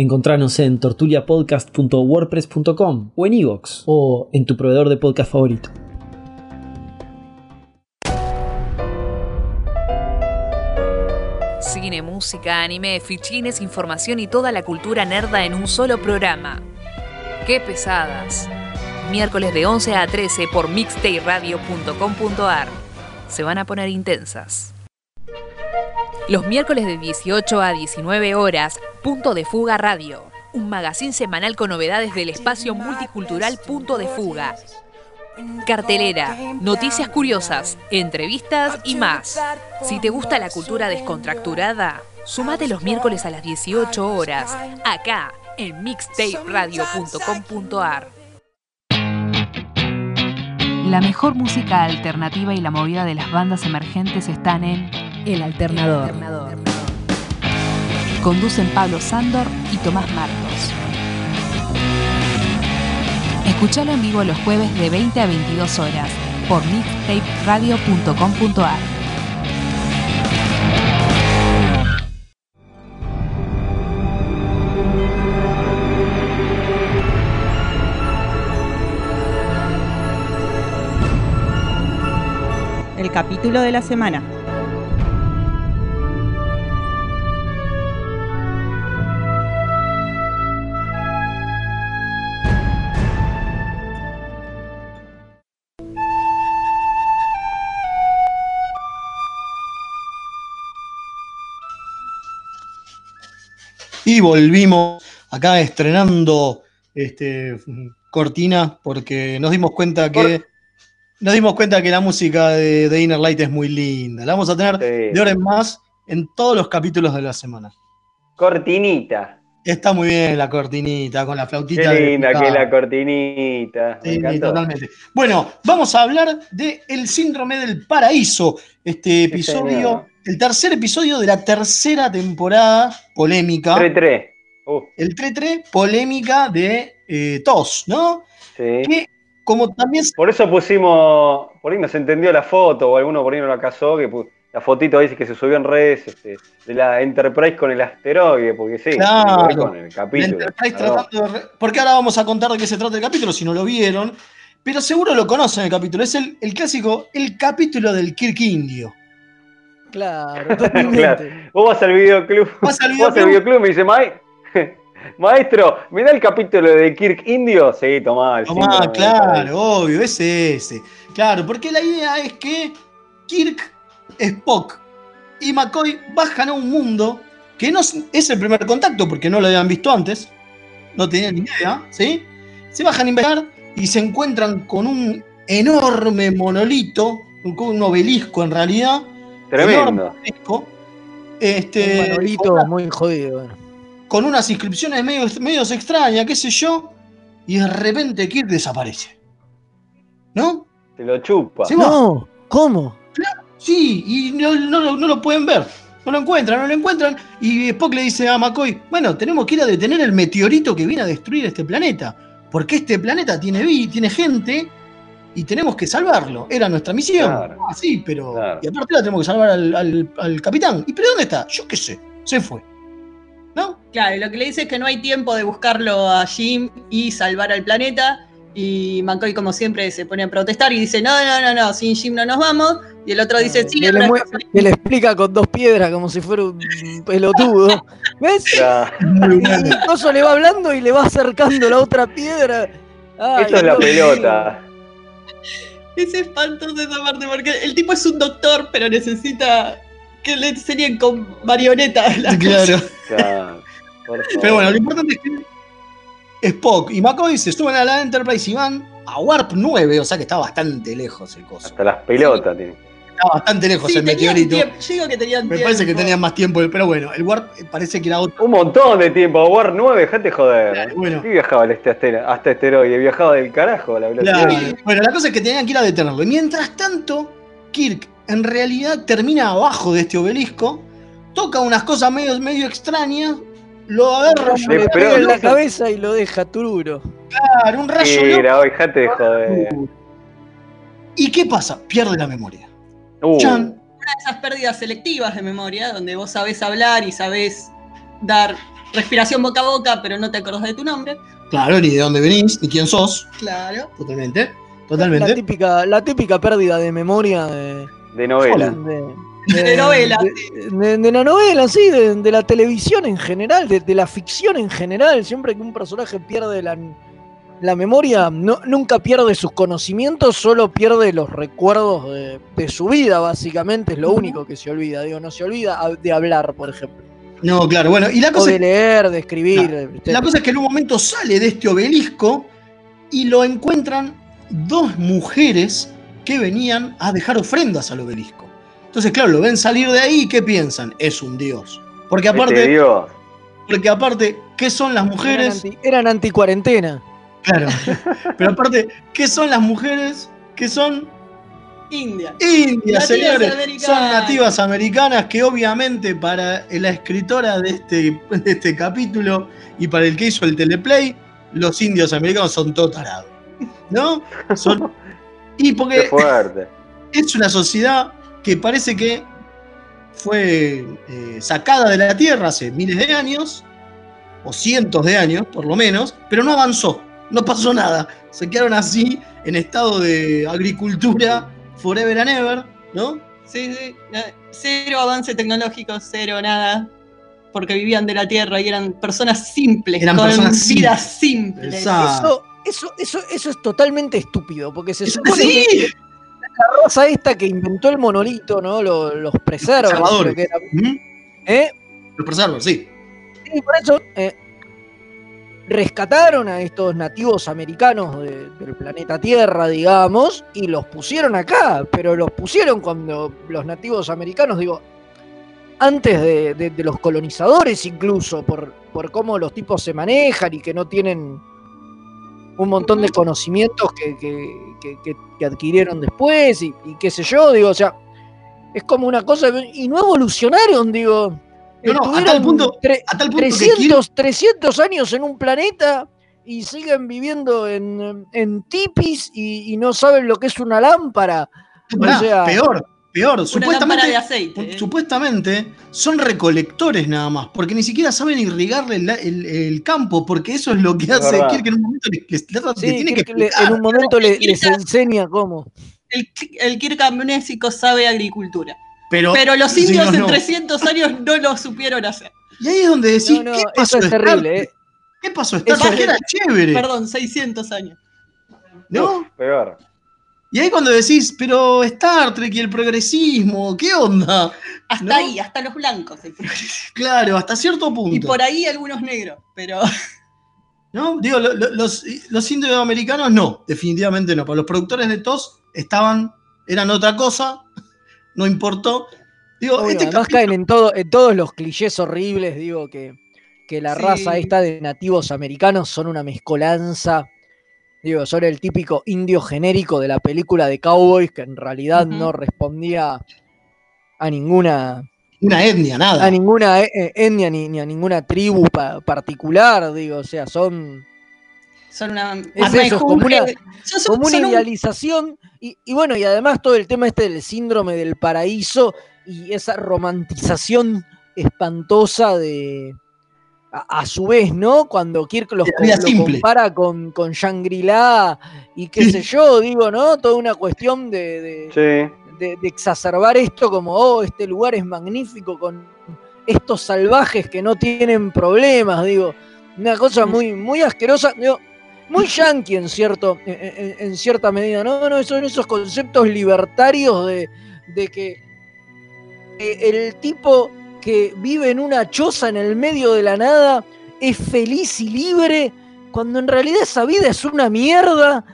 Encontranos en tortuliapodcast.wordpress.com o en iVoox o en tu proveedor de podcast favorito. Cine, música, anime, fichines, información y toda la cultura nerda en un solo programa. ¡Qué pesadas! Miércoles de 11 a 13 por mixtayradio.com.ar. Se van a poner intensas. Los miércoles de 18 a 19 horas, Punto de Fuga Radio. Un magazín semanal con novedades del espacio multicultural Punto de Fuga. Cartelera, noticias curiosas, entrevistas y más. Si te gusta la cultura descontracturada, sumate los miércoles a las 18 horas, acá en mixtaperadio.com.ar. La mejor música alternativa y la movida de las bandas emergentes están en El Alternador. Conducen Pablo Sándor y Tomás Marcos. Escuchalo en vivo los jueves de 20 a 22 horas por mixtaperadio.com.ar. El capítulo de la semana. Y volvimos acá estrenando este, cortina porque nos dimos cuenta que nos dimos cuenta que la música de, de Inner Light es muy linda. La vamos a tener Sí. de hora en más en todos los capítulos de la semana. Cortinita. Está muy bien la cortinita con la Qué flautita. de linda que la cortinita. Me Sí, totalmente. Bueno, vamos a hablar de El Síndrome del Paraíso, este episodio. El tercer episodio de la tercera temporada polémica. 3-3. Uh, El 3-3, polémica de eh, TOS, ¿no? sí. Que como también Por eso pusimos, por ahí no se entendió la foto, o alguno por ahí no la casó, que la fotito dice que se subió en redes este, de la Enterprise con el asteroide, porque sí, Claro. con el capítulo. Tratando de Porque ahora vamos a contar de qué se trata el capítulo, si no lo vieron. Pero seguro lo conocen el capítulo. Es el, el clásico, el capítulo del Kirk Indio. Claro, totalmente. Claro. Vos vas al videoclub, Vas al vos vas al videoclub. y me dice, "Mai- maestro, ¿me da el capítulo de Kirk Indio? Sí, tomá. el Tomá, síndrome claro, obvio, es ese. Claro, porque la idea es que Kirk, Spock y McCoy bajan a un mundo que no es- es el primer contacto porque no lo habían visto antes, no tenían ni idea, ¿sí? Se bajan a investigar y se encuentran con un enorme monolito, con un obelisco en realidad. Tremendo. este, Un manolito una- muy jodido. bueno. con unas inscripciones medio, medios extrañas, qué sé yo, y de repente Kirk desaparece. ¿No? Te lo chupa. Se va. No, ¿cómo? Sí, y no, no lo- no lo pueden ver. No lo encuentran, no lo encuentran. Y Spock le dice a McCoy, bueno, tenemos que ir a detener el meteorito que viene a destruir este planeta. Porque este planeta tiene, vi- tiene gente y tenemos que salvarlo. Era nuestra misión. Claro. Ah, sí, pero. Claro. Y aparte la tenemos que salvar al, al- al capitán. ¿Y pero dónde está? Yo qué sé. Se fue. ¿No? Claro, lo que le dice es que no hay tiempo de buscarlo a Jim y salvar al planeta. Y McCoy, como siempre, se pone a protestar y dice: No, no, no, no, sin Jim no nos vamos. Y el otro dice: Sí, que, le que explica con dos piedras como si fuera un pelotudo. ¿Ves? Y, Coso le va hablando y le va acercando la otra piedra. Ay, Esto es la pelota. Es espantoso esa parte porque el tipo es un doctor, pero necesita que le enseñen con marionetas. las Claro. Pero bueno, lo importante es que Spock y McCoy se suben a la Enterprise y van a Warp 9, o sea que está bastante lejos el coso. Hasta las pelotas tiene. Está bastante lejos Sí, el meteorito. tiempo. Yo digo que tenían Me tiempo. parece que tenían más tiempo, pero bueno, el Warp eh, parece que era otro. Un montón de tiempo. War 9, dejate joder. Claro, bueno. Sí viajaba al este astera- hasta asteroide, viajaba del carajo a la velocidad. Claro. Bueno, la cosa es que tenían que ir a detenerlo. Y mientras tanto, Kirk en realidad termina abajo de este obelisco, toca unas cosas medio, medio extrañas, lo agarra Le Le pega en la cabeza y lo deja tururo. claro, un rayo loco. Mira, hoy joder. ¿Y qué pasa? Pierde la memoria. Uh, Chan. Una de esas pérdidas selectivas de memoria, donde vos sabés hablar y sabés dar respiración boca a boca, pero no te acordás de tu nombre. Claro, ni de dónde venís, ni quién sos. Claro. Totalmente. La Totalmente. típica, la típica pérdida de memoria de, de novela. de, De novela, de, de- de la novela, sí, de, de la televisión en general, de, de la ficción en general. Siempre que un personaje pierde la, la memoria, no, nunca pierde sus conocimientos, solo pierde los recuerdos de, de su vida, básicamente. Es lo único que se olvida. Digo, no se olvida de hablar, por ejemplo. No, claro, bueno. Y la O cosa, de leer, de escribir. La cosa es que en un momento sale de este obelisco y lo encuentran dos mujeres que venían a dejar ofrendas al obelisco. Entonces, claro, lo ven salir de ahí y ¿qué piensan? Es un dios. Porque Este aparte, Dios. porque aparte, ¿qué son las Eran, mujeres? anti, eran anticuarentena. Claro. Pero aparte, ¿qué son las mujeres? Que son India. indias, Nativas señores. americanas. Son nativas americanas que obviamente para la escritora de este, de este capítulo y para el que hizo el teleplay, los indios americanos son todo tarados. ¿No? Son, y Qué porque fuerte. es una sociedad que parece que fue eh, sacada de la Tierra hace miles de años, o cientos de años por lo menos, pero no avanzó, no pasó nada. Se quedaron así en estado de agricultura forever and ever, ¿no? Sí, sí. na- Cero avance tecnológico, cero nada. Porque vivían de la tierra y eran personas simples, Eran con personas vidas simples. Eso, eso, eso, eso es totalmente estúpido, porque se supone Sí. que la raza esta que inventó el monolito, ¿no? Los, los Preservadores. creo que era, ¿Mm? ¿eh? Los preservos, sí. Y por eso eh, rescataron a estos nativos americanos de- del planeta Tierra, digamos, y los pusieron acá, pero los pusieron cuando los nativos americanos, digo, antes de, de- los colonizadores incluso, por, por cómo los tipos se manejan y que no tienen un montón de conocimientos que, que- que- adquirieron después y qué sé yo, digo, o sea, es como una cosa, y no evolucionaron, digo. No, no, a tal Estuvieron punto- tre- A tal punto que 300, 300 años en un planeta y siguen viviendo en, en tipis y, y no saben lo que es una lámpara. Kirk- Pará, o sea- peor, peor. Una lámpara Supuestamente, de aceite. ¿eh? supuestamente son recolectores nada más, porque ni siquiera saben irrigarle el, el- el campo, porque eso es lo que hace verdad. Kirk en un momento les, tiene que en un momento le- les enseña cómo. El, el Kirk amnésico sabe agricultura. Pero, Pero los sí, indios no, en no. 300 años no lo supieron hacer. Y ahí es donde decís, No, no, ¿qué eso pasó es terrible? ¿eh? ¿Qué pasó Star Eso Trek? es- Era chévere, Perdón, 600 años. ¿no? Uf, peor. Y ahí cuando decís, pero Star Trek y el progresismo, ¿qué onda? Hasta ¿No? ahí, hasta los blancos. el. Claro, hasta cierto punto. Y por ahí algunos negros, pero ¿No? Digo, lo- lo- los, los indioamericanos no, definitivamente no. Para los productores de TOS estaban, eran otra cosa, no importó. Digo, Obvio, este además capítulo- caen en, todo, en todos los clichés horribles, digo, que, que la Sí. raza esta de nativos americanos son una mezcolanza. Digo, son el típico indio genérico de la película de Cowboys que en realidad no respondía a ninguna, una etnia, nada. a ninguna e- e- etnia ni, ni a ninguna tribu pa- particular, digo, o sea, son Son una, Es eso, como una- son- son- como una son un- idealización. Y, y bueno, y además todo el tema este del síndrome del paraíso y esa romantización espantosa de. A, a su vez, ¿no? Cuando Kirk los, lo compara con, con Shangri-La y qué Sí. sé yo, digo, ¿no? Toda una cuestión de, de- Sí. de, de exacerbar esto como, oh, este lugar es magnífico con estos salvajes que no tienen problemas, digo, una cosa muy, muy asquerosa, digo, muy yankee en cierto, en, cierta medida, no, no, son esos conceptos libertarios de, de que eh, el tipo que vive en una choza en el medio de la nada es feliz y libre, cuando en realidad esa vida es una mierda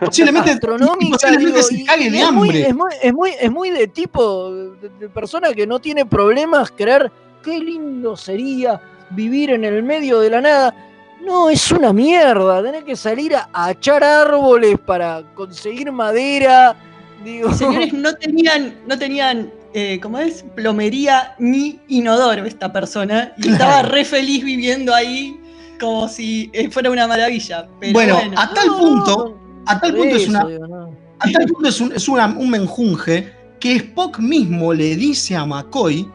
Posiblemente, astronómica. posiblemente se cague de es muy- hambre. es, muy, es, muy, es muy de tipo, de, de persona que no tiene problemas creer qué lindo sería vivir en el medio de la nada. No, es una mierda. Tenés que salir a, a echar árboles para conseguir madera. Digo, Señores, no tenían, no tenían, eh, ¿cómo es? Plomería ni inodoro esta persona. Y estaba re feliz viviendo ahí como si eh, fuera una maravilla. Pero Bueno, bueno, a tal no, punto, a tal punto es una, digo, no. a tal punto es un, es una- un menjunje que Spock mismo le dice a McCoy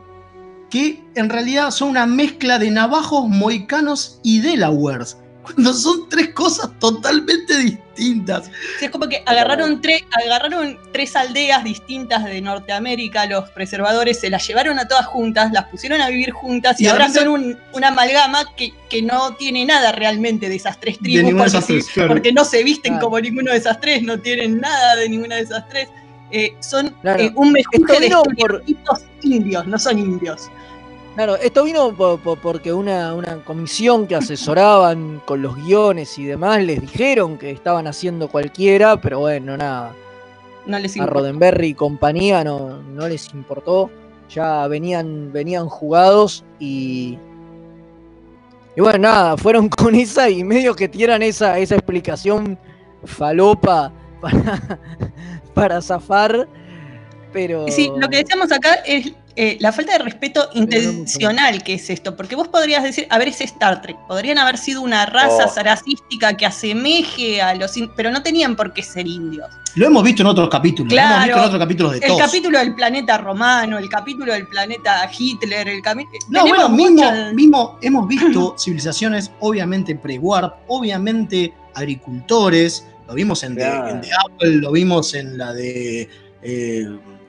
que en realidad son una mezcla de navajos moicanos y Delawares. Cuando son tres cosas totalmente distintas. Sí, es como que agarraron, tres agarraron tres aldeas distintas de Norteamérica, los preservadores, se las llevaron a todas juntas, las pusieron a vivir juntas y, ahora son un- una amalgama que, que no tiene nada realmente de esas tres De tribus, ninguna de porque, esas sí- tres, claro. porque no se visten Claro. como ninguno de esas tres, no tienen nada de ninguna de esas tres. Eh, son Claro. eh, un mejunje de por- indios, no son indios. Claro, esto vino po- po- porque una, una comisión que asesoraban con los guiones y demás les dijeron que estaban haciendo cualquiera, pero bueno, nada. No les A importa. Roddenberry y compañía no, no les importó. Ya venían, venían jugados y. Y bueno, nada, fueron con esa y medio que tiran esa, esa explicación falopa para, para zafar. Pero. Sí, lo que decíamos acá es eh, la falta de respeto intencional que es esto, porque vos podrías decir, a ver, es Star Trek, podrían haber sido una raza Oh. saracística que asemeje a los, pero no tenían por qué ser indios. Lo hemos visto en otros capítulos. Lo hemos Claro. visto en otros capítulos de El TOS. capítulo del planeta romano, el capítulo del planeta Hitler, el cami- No, tenemos bueno, mismo, muchas- mismo hemos visto civilizaciones obviamente pre-warp, obviamente agricultores, lo vimos en, The- Claro. en The Apple, lo vimos en la de, eh,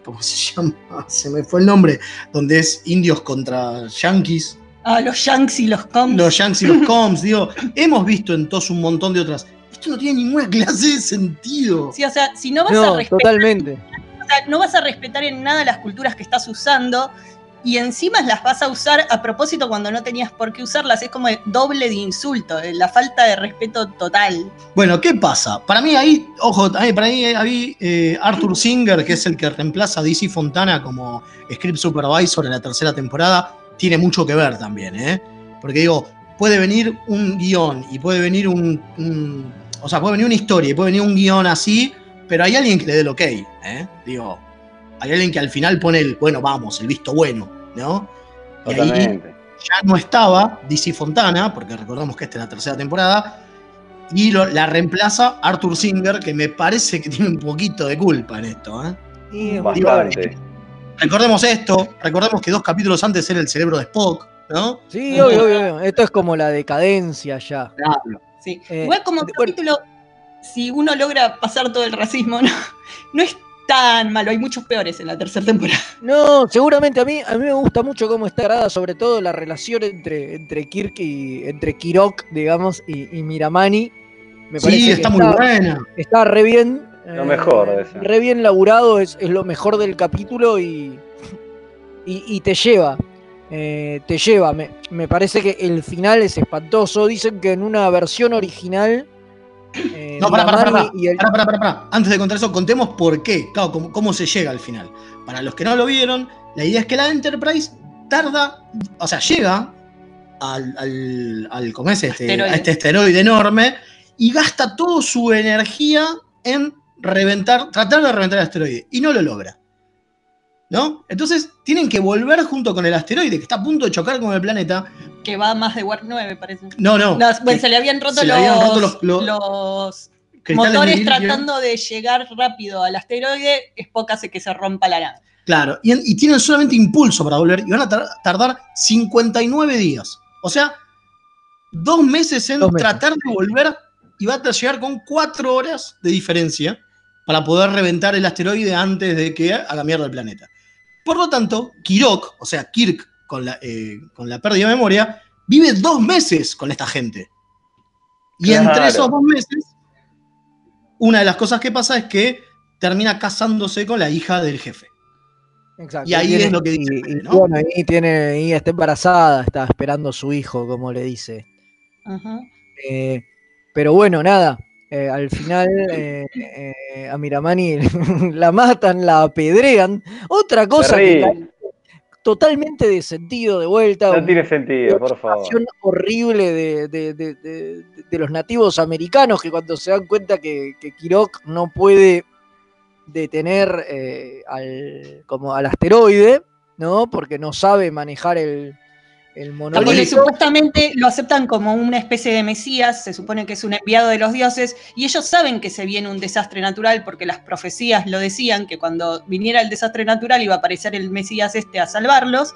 ¿cómo se llama? Se me fue el nombre, donde es indios contra yankees, a los Yanks y los Coms. los yankees y los coms, digo, hemos visto en TOS un montón de otras. Esto no tiene ninguna clase de sentido. Sí, o sea, si no vas a No, respetar totalmente. O sea, no vas a respetar en nada las culturas que estás usando y encima las vas a usar a propósito cuando no tenías por qué usarlas. Es como el doble de insulto, eh, la falta de respeto total. Bueno, ¿qué pasa? Para mí ahí, ojo, para mí ahí eh, Arthur Singer, que es el que reemplaza a DC Fontana como script supervisor en la tercera temporada, tiene mucho que ver también, ¿eh? Porque digo, puede venir un guion y puede venir un, un- o sea, puede venir una historia y puede venir un guion así, pero hay alguien que le dé el ok, ¿eh? Digo, hay alguien que al final pone el, bueno, vamos, el visto bueno, ¿no? Y ahí, ya no estaba DC Fontana, porque recordamos que esta es la tercera temporada, y lo- la reemplaza Arthur Singer, que me parece que tiene un poquito de culpa en esto. ¿eh? Muy Bastante. Recordemos esto, recordemos que dos capítulos antes era el cerebro de Spock, ¿no? Sí, obvio, obvio, obvio. Esto es como la decadencia ya. Sí. Eh, Igual como bueno. capítulo, si uno logra pasar todo el racismo, no, no es tan malo. Hay muchos peores en la tercera temporada. No, seguramente a mí, a mí me gusta mucho cómo está grabada, sobre todo la relación entre, entre Kirk y entre Kirok, digamos, y, y Miramani. Me parece Sí, que está muy buena. Está re bien. eh, Lo mejor de eso. Re bien laburado, es, es lo mejor del capítulo y, y, y te lleva. eh, te lleva. Me, me parece que el final es espantoso. Dicen que en una versión original. eh, No, pará, pará, pará, el-. Antes de contar eso, contemos por qué, claro, cómo, cómo se llega al final. Para los que no lo vieron, la idea es que la Enterprise tarda, o sea, llega al, al, al- ¿cómo es este? Asteroide. a este asteroide enorme y gasta toda su energía en reventar, tratar de reventar el asteroide y no lo logra. ¿No? Entonces tienen que volver junto con el asteroide que está a punto de chocar con el planeta. Que va más de War 9, parece. No, no. No, bueno, se le habían roto, los, habían roto los- los los cristales motores tratando de llegar rápido al asteroide. Spock hace que se rompa la nave. Claro, y, y tienen solamente impulso para volver y van a tar- tardar 59 días. O sea, dos meses en Dos meses. tratar de volver y va a llegar con cuatro horas de diferencia para poder reventar el asteroide antes de que haga mierda el planeta. Por lo tanto, Kirok, o sea, Kirk con la, eh, con la pérdida de memoria, vive dos meses con esta gente. Y entre esos dos meses, una de las cosas que pasa es que termina casándose con la hija del jefe. Exacto. Y ahí tiene- es lo que dice, y- y, ¿no? bueno, ahí tiene, y está embarazada, está esperando a su hijo, como le dice. Eh, pero bueno, nada. eh, al final eh, eh, a Miramani la matan, la apedrean. Otra cosa que Terrible. Totalmente de sentido de vuelta. No tiene sentido, por favor. horrible de, de- de- de- de los nativos americanos que cuando se dan cuenta que, que Kirok no puede detener eh, al, como al asteroide, ¿no? Porque no sabe manejar el, el Porque monolito. supuestamente lo aceptan como una especie de mesías, se supone que es un enviado de los dioses, y ellos saben que se viene un desastre natural porque las profecías lo decían, que cuando viniera el desastre natural iba a aparecer el mesías este a salvarlos,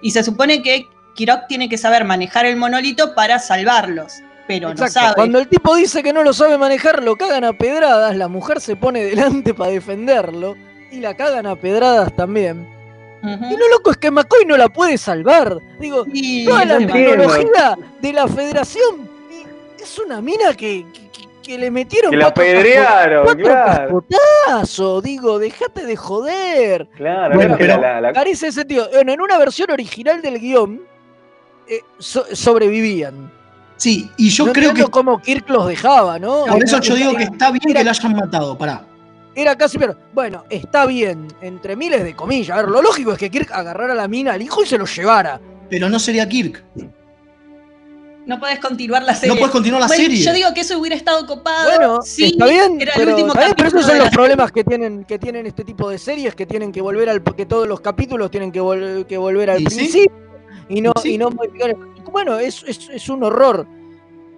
y se supone que Kirok tiene que saber manejar el monolito para salvarlos, pero Exacto. no sabe. Cuando el tipo dice que no lo sabe manejar, lo cagan a pedradas, la mujer se pone delante para defenderlo y la cagan a pedradas también. Y lo loco es que McCoy no la puede salvar. Digo, Y toda la tecnología de la federación es una mina que, que- le metieron Que la cuatro claro. Digo, dejate de joder. Claro, Bueno, pero- la- la- Carece de sentido. Bueno, en una versión original del guion eh, so- sobrevivían. Sí, y yo No creo que cómo Kirk los dejaba, ¿no? por eso yo digo que está bien era- que la hayan matado, pará. Era casi, pero bueno, está bien, entre miles de comillas. A ver, lo lógico es que Kirk agarrara a la mina al hijo y se lo llevara. Pero no sería Kirk. No podés continuar la serie. No puedes continuar la Bueno, serie. Yo digo que eso hubiera estado copado. Bueno, sí, está bien, era el pero, último está bien, pero esos son los problemas que tienen, que tienen este tipo de series, que tienen que volver al, que todos los capítulos tienen que, vol- que volver al Y sí. principio y no, Y sí. y no modificar. Bueno, es, es, es un horror.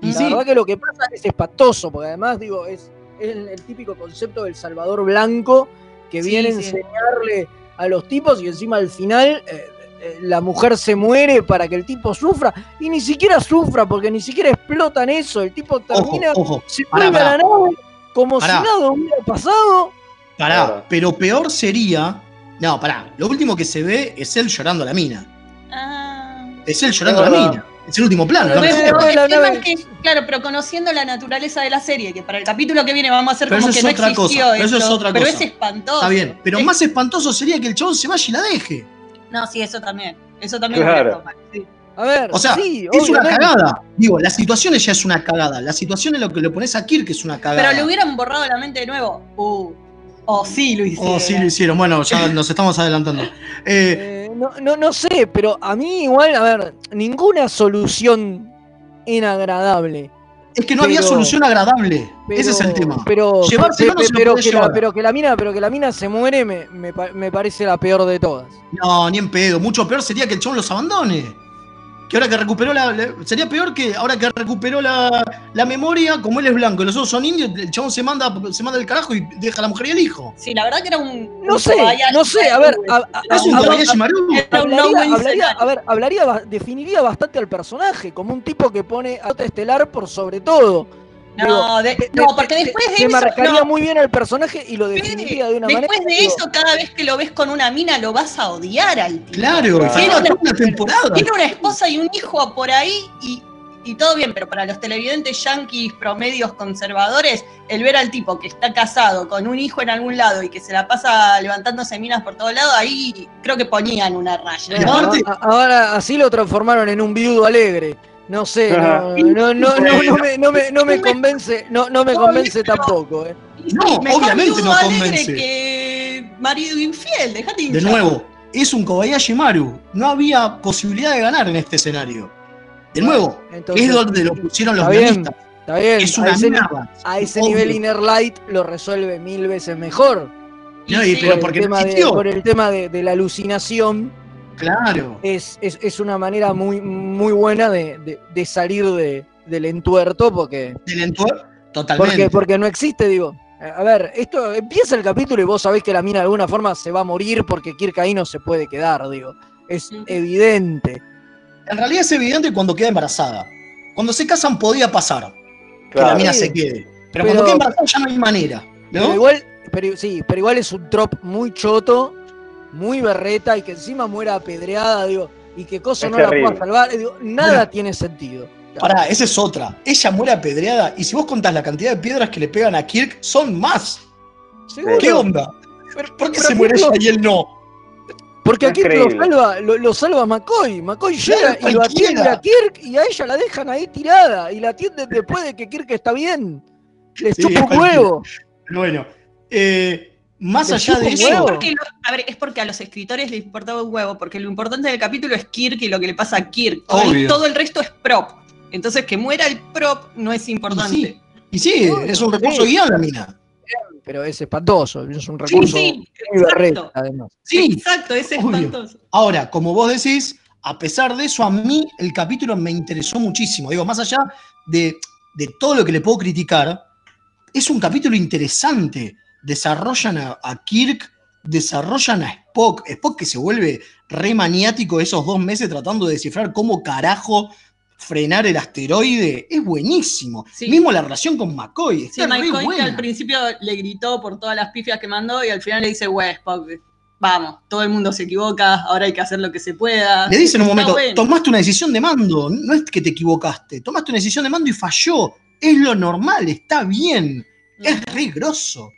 Y la sí. verdad que lo que pasa es espantoso, porque además, digo, es, es el, el típico concepto del Salvador Blanco que Sí, viene a sí. enseñarle a los tipos y encima al final eh, eh, la mujer se muere para que el tipo sufra y ni siquiera sufra porque ni siquiera explotan eso. El tipo termina, ojo, se pará, vuelve a la nave como Pará. si nada hubiera pasado. pará. Pero peor sería. No, pará. Lo último que se ve es él llorando a la mina. Ah. Es él llorando a Es la mina. Es el último plano, Pero, no Pero- es que, claro, pero conociendo la naturaleza de la serie, que para el capítulo que viene vamos a hacer Pero como eso que es no otra existió cosa, pero eso esto, es otra pero cosa. es espantoso. Está bien. Pero Es- más espantoso sería que el chabón se vaya y la deje. No, sí, eso también. Eso también Claro. tomado, sí. A ver, O sea, sí, es una cagada. Digo, la situación ya es una cagada. La situación es lo que le pones a Kirk es una cagada. Pero le hubieran borrado la mente de nuevo. Uh. O sí lo hicieron. Oh, sí lo hicieron. Bueno, ya nos estamos adelantando. Eh, Eh, no, no, no sé, pero a mí igual, a ver, ninguna solución era agradable. es que no había pero- solución agradable. Pero, Ese es el tema. Pero, Llevárselo no pe- se lo pero, podés que la, pero que la mina, pero que la mina se muere me, me me parece la peor de todas. No, ni en pedo. Mucho peor sería que el chabón los abandone. Que ahora que recuperó la. la- sería peor que ahora que recuperó la, la memoria, como él es blanco y los otros son indios, el chabón se manda, se manda el carajo y deja a la mujer y el hijo. Sí, la verdad que era un. No un sé, no sé, a ver, a- a- Es un a- Kobayashi Maru. Era un hablaría, a ver, hablaría, definiría bastante al personaje, como un tipo que pone a estelar por sobre todo. No, de- no, porque después de eso. marcaría no, muy bien al personaje y lo definiría de una después manera. de digo, eso, cada vez que lo ves con una mina, lo vas a odiar al tipo. Claro, toda una temporada. Tiene una esposa y un hijo por ahí y, y todo bien, pero para los televidentes yanquis promedios conservadores, el ver al tipo que está casado con un hijo en algún lado y que se la pasa levantándose minas por todos lados, ahí creo que ponían una raya, ahora así lo transformaron en un viudo alegre. No sé, no, no, no, no, no me, no me, no me convence, no, no me convence tampoco. eh. No, mejor obviamente no convence. que marido infiel, dejate De nuevo, es un Kobayashi Maru. No había posibilidad de ganar en este escenario. De nuevo, Entonces, es donde lo pusieron los guionistas. Está bien, Es a una ese, mierda. a ese nivel Inner Light lo resuelve mil veces mejor. No, y- pero por porque el tema, de, por el tema de, de la alucinación, Claro. es, es- es una manera muy, muy buena de, de- de salir de- del entuerto, porque, Del entuer- Totalmente. porque, porque no existe, digo. A ver, esto empieza el capítulo y vos sabés que la mina de alguna forma se va a morir porque Kirk ahí no se puede quedar, digo. Es evidente. En realidad es evidente cuando queda embarazada. Cuando se casan podía pasar que la mina Sí. se quede. Pero, Pero- cuando queda embarazada ya no hay manera. Pero ¿No? igual, pero, sí, pero igual es un trop muy choto, muy berreta y que encima muera apedreada, digo, y que Coso Es no la pueda salvar. digo, nada Bueno. tiene sentido. Pará, esa es otra. Ella muere apedreada y si vos contás la cantidad de piedras que le pegan a Kirk, son más. Seguro. ¿Qué onda? Pero- ¿Por qué pero se muere Kirk ella y él no? Porque Es aquí lo salva, lo, lo salva McCoy. McCoy Claro, llega y lo atiende a Kirk y a ella la dejan ahí tirada y la atienden después de que Kirk está bien. Le Sí, chupa un huevo. Pero bueno, eh, más allá de Es eso, huevo. porque, lo- a ver, es porque a los escritores les importaba un huevo, porque lo importante del capítulo es Kirk y lo que le pasa a Kirk. Todo, el, Obvio. todo el resto es prop. Entonces, que muera el prop no es importante. Sí. y sí, es un recurso sí. guion la mina. Pero es espantoso, es un Sí, recurso sí, muy berreta, exacto. además. Sí, Exacto, es obvio. espantoso. Ahora, como vos decís, a pesar de eso, a mí el capítulo me interesó muchísimo. Digo, más allá de, de todo lo que le puedo criticar, es un capítulo interesante. Desarrollan a, a Kirk, desarrollan a Spock. Spock que se vuelve re maniático esos dos meses tratando de descifrar cómo carajo frenar el asteroide. Es buenísimo. Sí. Mismo la relación con McCoy. Sí, Está re Mike Coy que al principio le gritó por todas las pifias que mandó y al final le dice, "Güey, Spock, vamos, todo el mundo se equivoca, ahora hay que hacer lo que se pueda. Le dice en un momento, bueno. tomaste una decisión de mando, no es que te equivocaste, tomaste una decisión de mando y falló. Es lo normal, está bien. Es re grosso.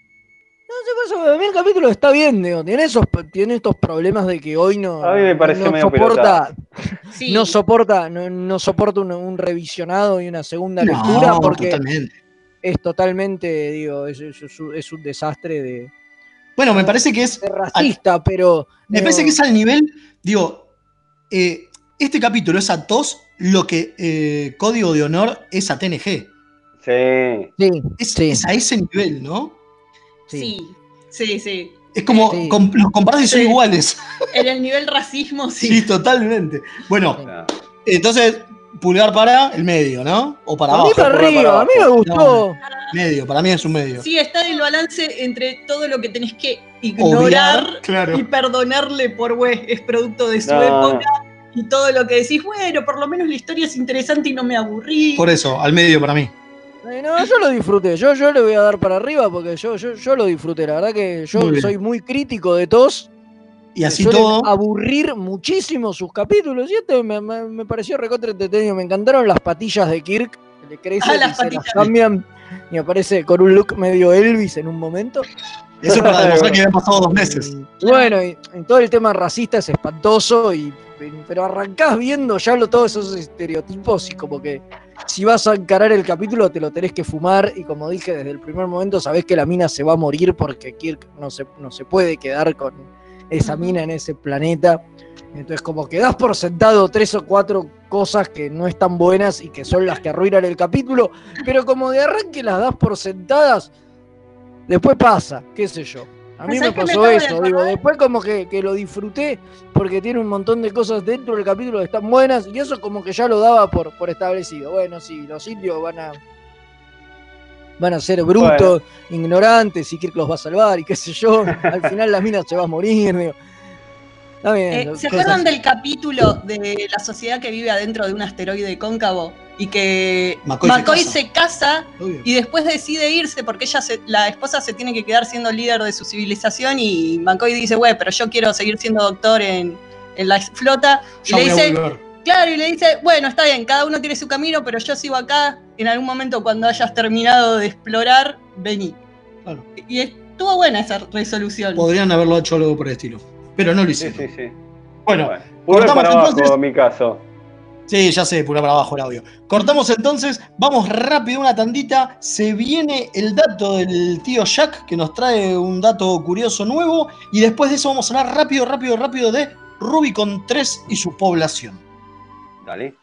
Sé, por eso, a mí el capítulo está bien, digo, tiene, esos, tiene estos problemas de que hoy no, A mí me pareció no medio soporta, Sí. no soporta, no, no soporta un, un revisionado y una segunda No, lectura porque totalmente. es totalmente, digo, es, es- es un- es un desastre de, Bueno, me parece que es. racista, pero Me digo, parece que es al nivel. Digo, eh, este capítulo es a TOS lo que eh, Código de Honor es a TNG. Sí. sí, Es, Sí. es a ese nivel, ¿no? Sí, sí, sí. Es como Sí. com- los comparados y son Sí. iguales. En el nivel racismo, sí. Sí, totalmente. Bueno, No. entonces, pulgar para el medio, ¿no? O para a mí abajo. para ahí para arriba, a mí me gustó. Medio, para mí es un medio. Sí, está el balance entre todo lo que tenés que ignorar Obviar, claro. y perdonarle por, güey, es producto de su No, época. Y todo lo que decís, bueno, por lo menos la historia es interesante y no me aburrí. Por eso, al medio para mí. No, yo lo disfruté, yo, yo le voy a dar para arriba porque yo, yo, yo lo disfruté, la verdad que yo Muy soy muy crítico de TOS. Y así todo. aburrir muchísimo sus capítulos. Y este me, me- me pareció recontra entretenido. Me encantaron las patillas de Kirk. que Le crecen Ah, y las se patillas. las cambian. Y aparece con un look medio Elvis en un momento. Eso para demostrar que habían pasado dos meses. Y bueno, y, en todo el tema racista es espantoso. Y, pero arrancás viendo ya lo, todos esos estereotipos. Y como que si vas a encarar el capítulo, te lo tenés que fumar. Y como dije desde el primer momento, sabés que la mina se va a morir porque Kirk no se, no se puede quedar con esa mina en ese planeta. Entonces, como que das por sentado tres o cuatro cosas que no están buenas y que son las que arruinan el capítulo, pero como de arranque las das por sentadas, después pasa, qué sé yo. A mí me ¿Sabes qué me pasó de eso, digo, después como que, que lo disfruté porque tiene un montón de cosas dentro del capítulo que están buenas y eso como que ya lo daba por, por establecido. Bueno, sí, los indios van a van a ser brutos, ignorantes y Kirk los va a salvar y qué sé yo. Al final la mina se va a morir. digo. Está bien. Eh, ¿Se acuerdan del capítulo de la sociedad que vive adentro de un asteroide cóncavo? Y que McCoy McCoy, se casa. se casa Obvio. y después decide irse porque ella se- la esposa se tiene que quedar siendo líder de su civilización y McCoy dice, güey, pero yo quiero seguir siendo doctor en, en la flota. Y le dice, claro, y le dice, bueno, está bien, cada uno tiene su camino, pero yo sigo acá, en algún momento cuando hayas terminado de explorar, vení. Claro. Y estuvo buena esa resolución. Podrían haberlo hecho algo por el estilo. Pero no lo Sí, hicieron. sí, sí. Bueno, Bueno, pulgar cortamos para abajo, entonces. en mi caso. Sí, ya sé, pura para abajo el audio. Cortamos entonces, vamos rápido una tandita. Se viene el dato del tío Jack, que nos trae un dato curioso nuevo. Y después de eso vamos a hablar rápido, rápido, rápido de Rubicon 3 y su población. Dale.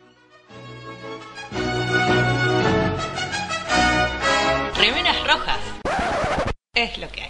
Remeras rojas. Es lo que hay.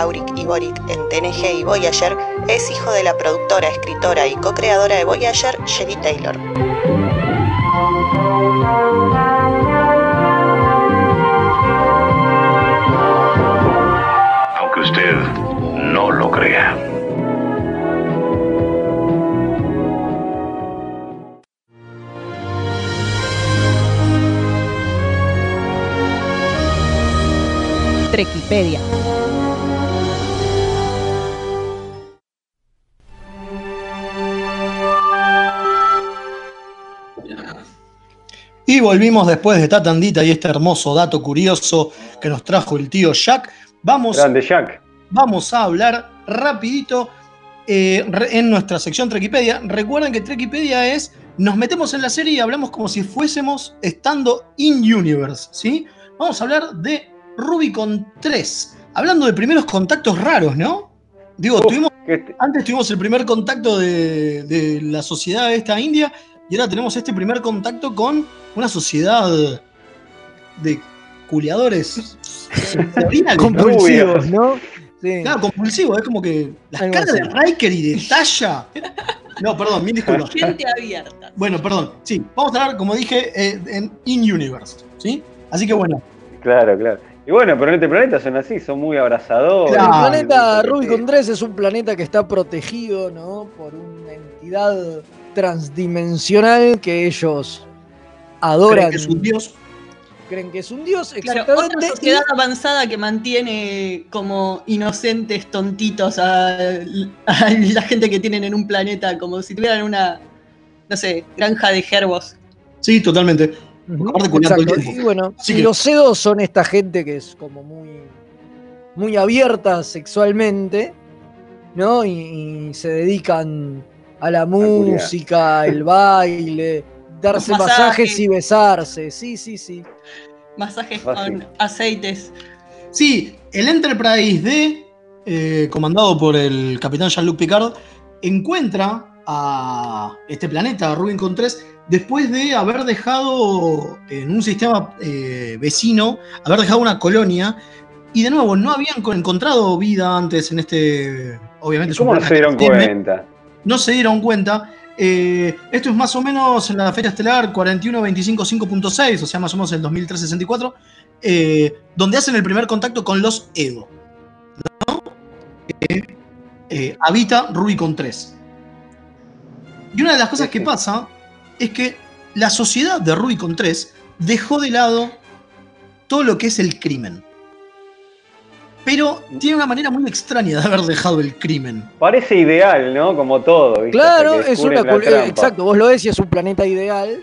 Taurik y Boric en TNG y Voyager, es hijo de la productora, escritora y co-creadora de Voyager, Sherry Taylor. Aunque usted no lo crea. Trequipedia. Volvimos después de esta tandita y este hermoso dato curioso que nos trajo el tío Jack. Vamos, Grande Jack. vamos a hablar rapidito eh, en nuestra sección Trequipedia. Recuerden que Trequipedia es, nos metemos en la serie y hablamos como si fuésemos estando in universe, ¿sí? Vamos a hablar de Rubicon 3. Hablando de primeros contactos raros, ¿no? Digo, tuvimos, antes tuvimos el primer contacto de, de la sociedad esta india y ahora tenemos este primer contacto con una sociedad de culiadores. Compulsivos, ¿no? Sí. Claro, compulsivo, es como que las Algo caras de. Riker y de Tasha. No, perdón, mil disculpas. Gente abierta. Bueno, perdón. Sí, vamos a hablar, como dije, eh, en In-Universe. ¿Sí? Así que bueno. Claro, claro. Y bueno, pero en este planeta son así, son muy abrazadores. El planeta Rubicon 3 es un planeta que está protegido ¿no? por una entidad transdimensional que ellos adoran. Creen que es un dios. Creen que es un dios, Claro, otra sociedad avanzada que mantiene como inocentes, tontitos a, a la gente que tienen en un planeta, como si tuvieran una, no sé, granja de gerbos. Sí, totalmente. Exacto. tiempo. Y bueno, Así y que- los cedos son esta gente que es como muy, muy abierta sexualmente, ¿no? Y, y se dedican a la música, el baile, darse masajes. masajes. y besarse. Sí, sí, sí. Masajes Fácil. con aceites. Sí, el Enterprise D, eh, comandado por el capitán Jean-Luc Picard, encuentra a este planeta, Rubicon 3, después de haber dejado en un sistema eh, vecino, haber dejado una colonia, y de nuevo, no habían co- encontrado vida antes en este. Obviamente, es un ¿Cómo no se dieron cuenta? no se dieron cuenta. Eh, esto es más o menos en la fecha estelar 41-25-5.6, o sea, más o menos el 2364, eh, donde hacen el primer contacto con los Edo. ¿no? Eh, eh, habita Rubicon 3. Y una de las cosas que pasa es que la sociedad de Rubicon 3 dejó de lado todo lo que es el crimen. Pero tiene una manera muy extraña de haber dejado el crimen. Parece ideal, ¿no? Como todo. ¿viste? Claro, es una. eh, trampa. Exacto, vos lo ves y es un planeta ideal.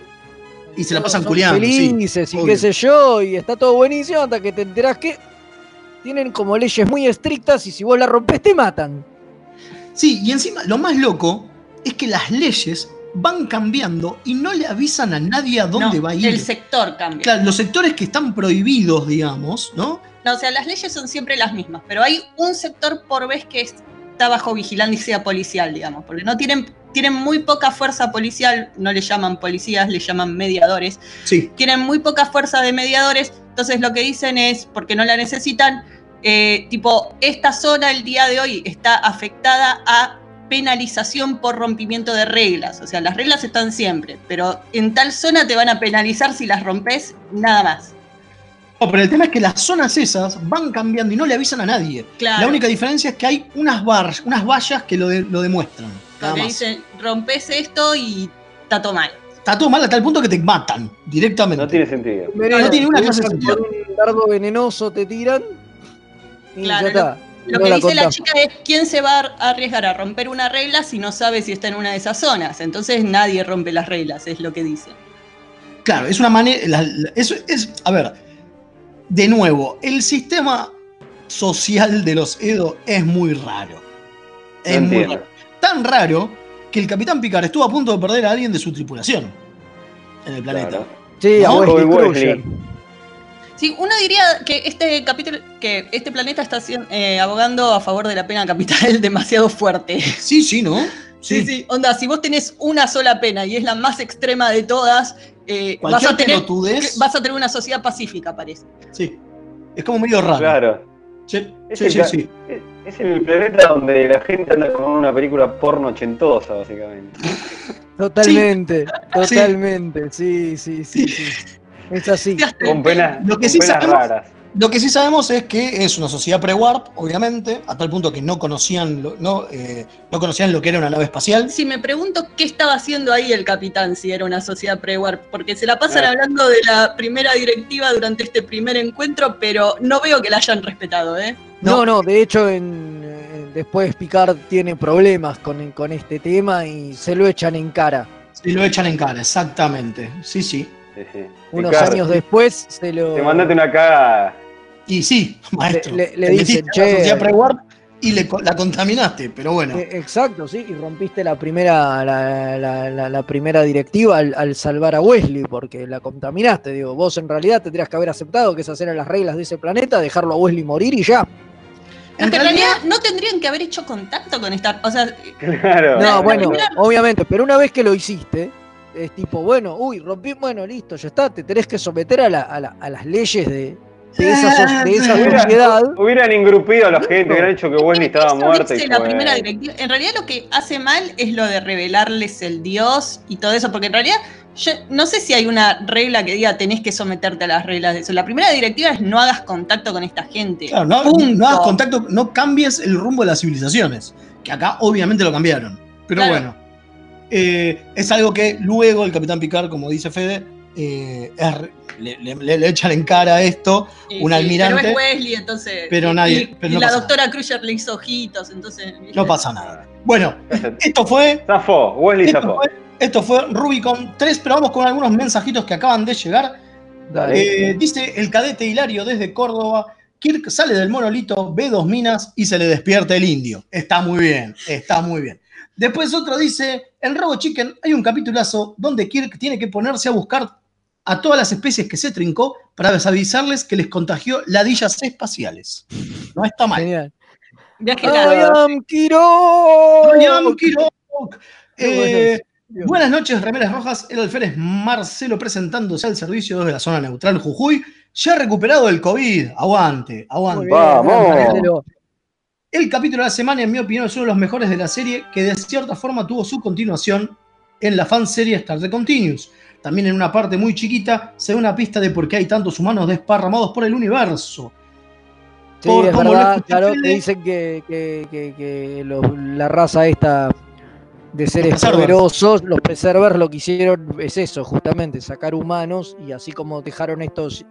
Y se la pasan culiando. sí, felices y obvio. qué sé yo, y está todo buenísimo hasta que te enterás que tienen como leyes muy estrictas y si vos la rompes te matan. Sí, y encima lo más loco es que las leyes van cambiando y no le avisan a nadie a dónde No, va a ir. El sector cambia. Claro, los sectores que están prohibidos, digamos, ¿no? No, o sea, las leyes son siempre las mismas, pero hay un sector por vez que está bajo vigilancia policial, digamos, porque no tienen, tienen muy poca fuerza policial, no le llaman policías, le llaman mediadores, Sí. tienen muy poca fuerza de mediadores, entonces lo que dicen es, porque no la necesitan, eh, tipo, esta zona el día de hoy está afectada a penalización por rompimiento de reglas, o sea, las reglas están siempre, pero en tal zona te van a penalizar si las rompes, nada más. No, pero el tema es que las zonas esas van cambiando y no le avisan a nadie. Claro. La única diferencia es que hay unas, bar, unas vallas que lo, de- lo demuestran. Porque dicen, rompes esto y está todo mal. Está todo mal hasta el punto que te matan directamente. No tiene sentido. No, no tiene una clase de sentido. un dardo venenoso te tiran y Claro, ya está. Lo No que la dice la chica es, ¿quién se va a arriesgar a romper una regla si no sabe si está en una de esas zonas? Entonces nadie rompe las reglas, es lo que dice. Claro, es una manera. es, es- a ver, de nuevo, el sistema social de los Edo es muy raro. Es No muy raro. Tan raro que el capitán Picard estuvo a punto de perder a alguien de su tripulación en el planeta. Claro. Sí, a No, Wesley. Sí, uno diría que este capítulo, que este planeta está eh, abogando a favor de la pena capital demasiado fuerte. Sí, sí, ¿no? Sí, sí. Onda, si vos tenés una sola pena y es la más extrema de todas, eh, vas, a tener, pelotudez. vas a tener una sociedad pacífica, parece. Sí. Es como medio raro. Claro. Sí, Es sí, el sí, ca- sí. Es, es el planeta donde la gente anda con una película porno ochentosa, básicamente. Totalmente, totalmente, sí, sí, sí, sí. Es así. Con penas, Lo que con sí penas sabemos- raras. Lo que sí sabemos es que es una sociedad pre-warp, obviamente, a tal punto que no conocían, lo, no, eh, no conocían lo que era una nave espacial. Si me pregunto qué estaba haciendo ahí el capitán si era una sociedad pre-warp, porque se la pasan hablando de la primera directiva durante este primer encuentro, pero no veo que la hayan respetado, ¿eh? No, no, de hecho en, eh, después Picard tiene problemas con, con este tema y se lo echan en cara. Y lo echan en cara, exactamente. Sí, sí. Sí, sí. Unos Ricardo, años después se lo... Te mandate una cagada. Y sí, maestro. le- le te dicen, la "Che". sociedad pre-warp y le la contaminaste, pero bueno. Eh, Exacto, sí, y rompiste la primera, la, la- la- la primera directiva al, al salvar a Wesley, porque la contaminaste. Digo, vos en realidad tendrías que haber aceptado que esas eran las reglas de ese planeta, dejarlo a Wesley morir y ya. En realidad- realidad no tendrían que haber hecho contacto con esta. O sea, Claro. No, La bueno, primera- obviamente, pero una vez que lo hiciste, es tipo, bueno, uy, rompí, bueno, listo, ya está, te tenés que someter a, la- a la- a las leyes de, de esa, so- de esa Hubiera- sociedad. Hubieran ingrupido a la gente, hubieran dicho que Wesley estaba dice y la primera directiva. En realidad lo que hace mal es lo de revelarles el dios y todo eso, porque en realidad yo no sé si hay una regla que diga tenés que someterte a las reglas de eso. La primera directiva es no hagas contacto con esta gente. Claro, no, hagas contacto, no cambies el rumbo de las civilizaciones. Que acá obviamente lo cambiaron. Pero Claro. bueno. Eh, es algo que luego el capitán Picard, como dice Fede, eh, es le, le- le echan en cara esto. Un sí, almirante, Pero es Wesley, entonces. pero y- nadie- Y, pero y no la doctora Crusher le hizo ojitos, entonces. No pasa nada. Bueno, esto fue. Zafó, Wesley Esto zafó. fue, esto fue Rubicon 3, pero vamos con algunos mensajitos que acaban de llegar. Dale. Eh, dice el cadete Hilario desde Córdoba. Kirk sale del monolito, ve dos minas y se le despierta el indio. Está muy bien, está muy bien. Después otro dice, en Robo Chicken hay un capitulazo donde Kirk tiene que ponerse a buscar a todas las especies que se trincó para avisarles que les contagió ladillas espaciales. No está mal. Genial. Viaje. Eh, buenas noches, Remeras Rojas. El alférez Marcelo presentándose al servicio desde la zona neutral Jujuy. Ya recuperado el COVID. Aguante, aguante. Vamos. El capítulo de la semana, en mi opinión, es uno de los mejores de la serie, que de cierta forma tuvo su continuación en la fanserie Star Trek Continuous. También en una parte muy chiquita se da una pista de por qué hay tantos humanos desparramados por el universo. Sí, Por es verdad, claro, Fede. dicen que, que- que- que los- la raza esta de seres poderosos, los preservers lo que hicieron es eso, justamente, sacar humanos y así como dejaron estos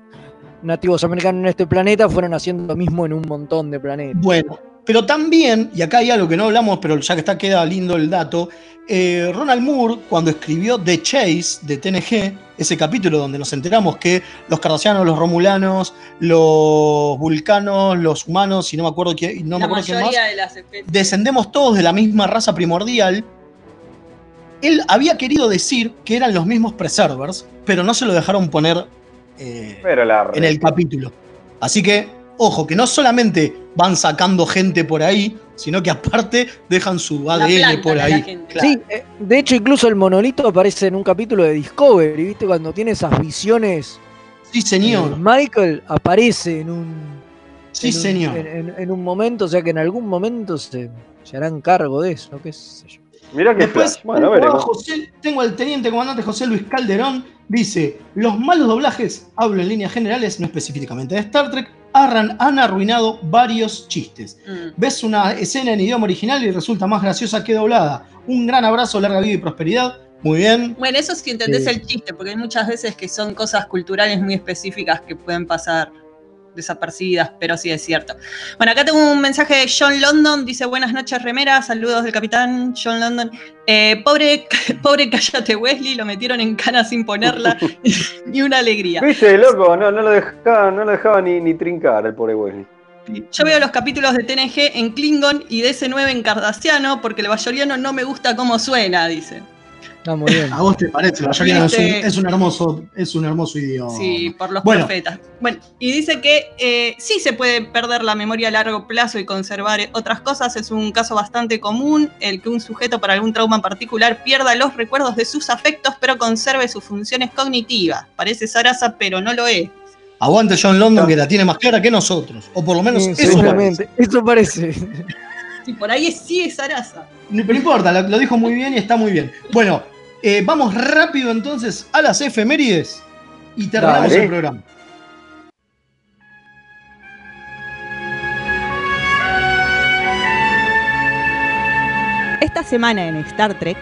nativos americanos en este planeta, fueron haciendo lo mismo en un montón de planetas. Bueno, pero también, y acá hay algo que no hablamos, pero ya que está queda lindo el dato, eh, Ronald Moore, cuando escribió The Chase de TNG, ese capítulo donde nos enteramos que los cardasianos, los romulanos, los vulcanos, los humanos, y no me acuerdo quién, no me la acuerdo quién más, mayoría de las especies. descendemos todos de la misma raza primordial. Él había querido decir que eran los mismos preservers, pero no se lo dejaron poner eh, Pero la en el capítulo. Así que, ojo, que no solamente van sacando gente por ahí, sino que aparte dejan su ADN por ahí. gente. Claro. Sí, eh, de hecho incluso el monolito aparece en un capítulo de Discovery, ¿viste? Cuando tiene esas visiones. Sí, señor. eh, Michael aparece en un. Sí, en un- señor. En, en- en un momento, o sea que en algún momento se, se harán cargo de eso, qué sé yo. Mirá que Después. Bueno, tengo. José- tengo al teniente comandante José Luis Calderón, dice, los malos doblajes, hablo en líneas generales, no específicamente de Star Trek, arran- han arruinado varios chistes. Mm. Ves una escena en idioma original y resulta más graciosa que doblada. Un gran abrazo, larga vida y prosperidad. Muy bien. Bueno, eso sí entendés Sí. el chiste, porque hay muchas veces que son cosas culturales muy específicas que pueden pasar desapercibidas, pero sí es cierto. Bueno, acá tengo un mensaje de John London, dice buenas noches remera, saludos del capitán John London. Eh, pobre, pobre cállate Wesley, lo metieron en cana sin ponerla, ni una alegría. Viste, loco, no, no lo dejaba, no lo dejaba ni, ni trincar el pobre Wesley. Yo veo los capítulos de TNG en Klingon y de S9 en Cardassiano porque el bayoriano no me gusta cómo suena, dice. Está muy bien. ¿A vos te parece? La es, un, Viste. es un hermoso, es un hermoso idioma. Sí, por los Bueno. profetas. Bueno, y dice que eh, sí se puede perder la memoria a largo plazo y conservar otras cosas. Es un caso bastante común el que un sujeto para algún trauma en particular pierda los recuerdos de sus afectos, pero conserve sus funciones cognitivas. Parece Sarasa, pero no lo es. Aguante John London que la tiene más clara que nosotros. O por lo menos Sí, eso parece. Eso parece. Sí, por ahí es- sí es Sarasa. No pero no importa, lo, lo dijo muy bien y está muy bien. Bueno, eh, vamos rápido entonces a las efemérides y terminamos Dale. el programa. Esta semana en Star Trek,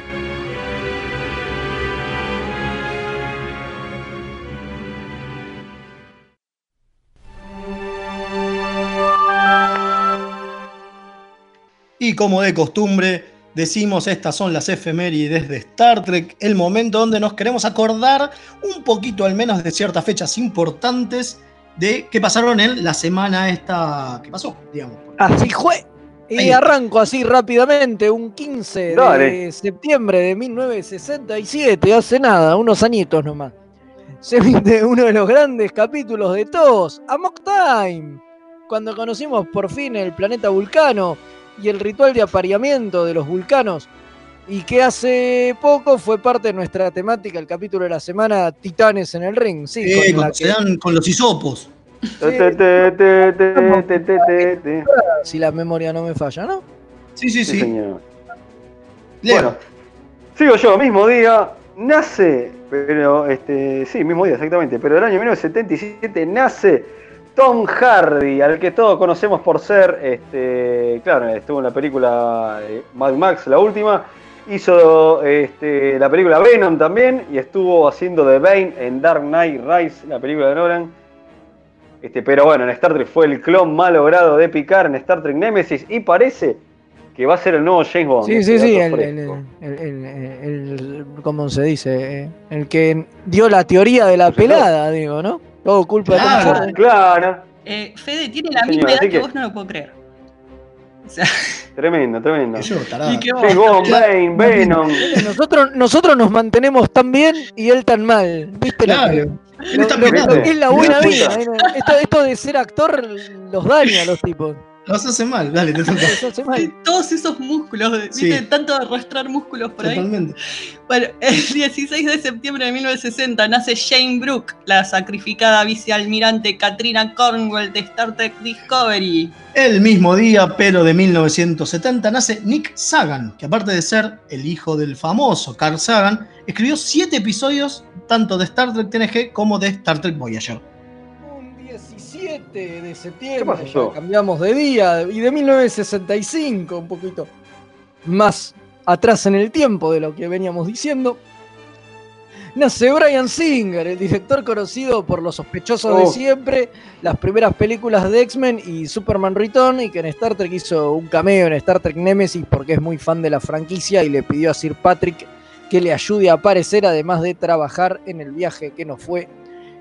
Y como de costumbre, decimos estas son las efemérides de Star Trek, el momento donde nos queremos acordar un poquito al menos de ciertas fechas importantes de que pasaron en la semana esta que pasó, digamos. Así fue. Y Ahí. arranco así rápidamente, un 15 de septiembre de 1967, hace nada, unos añitos nomás. Se emite uno de los grandes capítulos de todos, Amok Time, cuando conocimos por fin el planeta Vulcano y el ritual de apareamiento de los vulcanos, y que hace poco fue parte de nuestra temática, el capítulo de la semana Titanes en el Ring, sí, Eh, con se que- dan con los hisopos. Si la memoria no me falla, ¿no? Sí, sí, Sí, sí. señor. Leo. Bueno, sigo yo, mismo día, nace, pero este, sí, mismo día exactamente, pero el año 1977 nace Tom Hardy, al que todos conocemos por ser, este, claro, estuvo en la película eh, Mad Max, la última, hizo este, la película Venom también y estuvo haciendo de Bane en Dark Knight Rise, la película de Nolan. Este, pero bueno, en Star Trek fue el clon malogrado de Picard en Star Trek Nemesis y parece que va a ser el nuevo James Bond. Sí, este sí, sí, el- el- el- ¿cómo se dice? Eh, El que dio la teoría de la pelada, digo, ¿no? Todo culpa de Tom Claro. Hardy. Claro, Eh, Fede tiene la misma edad que... que- vos, no lo puedo creer. O sea, tremendo, tremendo. Yo, y que vos- Bane, Venom. Nosotros, nosotros nos mantenemos tan bien y él tan mal. ¿Viste? lo Claro. que- Él lo- está lo- es la buena da vida. Esto, esto de ser actor los daña a los tipos. Los hace mal, dale, te toca. Hace mal. todos esos músculos, Sí. ¿viste? Tanto de arrastrar músculos por ahí. Totalmente. Bueno, el 16 de septiembre de 1960 nace Jane Brooke, la sacrificada vicealmirante Katrina Cornwell de Star Trek Discovery. El mismo día, pero de 1970, nace Nick Sagan, que aparte de ser el hijo del famoso Carl Sagan, escribió siete episodios tanto de Star Trek TNG como de Star Trek Voyager. Un 17 de septiembre, ¿Qué pasó? ya cambiamos de día, y de 1965, un poquito más atrás en el tiempo de lo que veníamos diciendo. Nace Brian Singer, el director conocido por Los Sospechosos de Oh. Siempre, las primeras películas de X-Men y Superman Return, y que en Star Trek hizo un cameo en Star Trek Nemesis porque es muy fan de la franquicia y le pidió a Sir Patrick que le ayude a aparecer, además de trabajar en el viaje que nos fue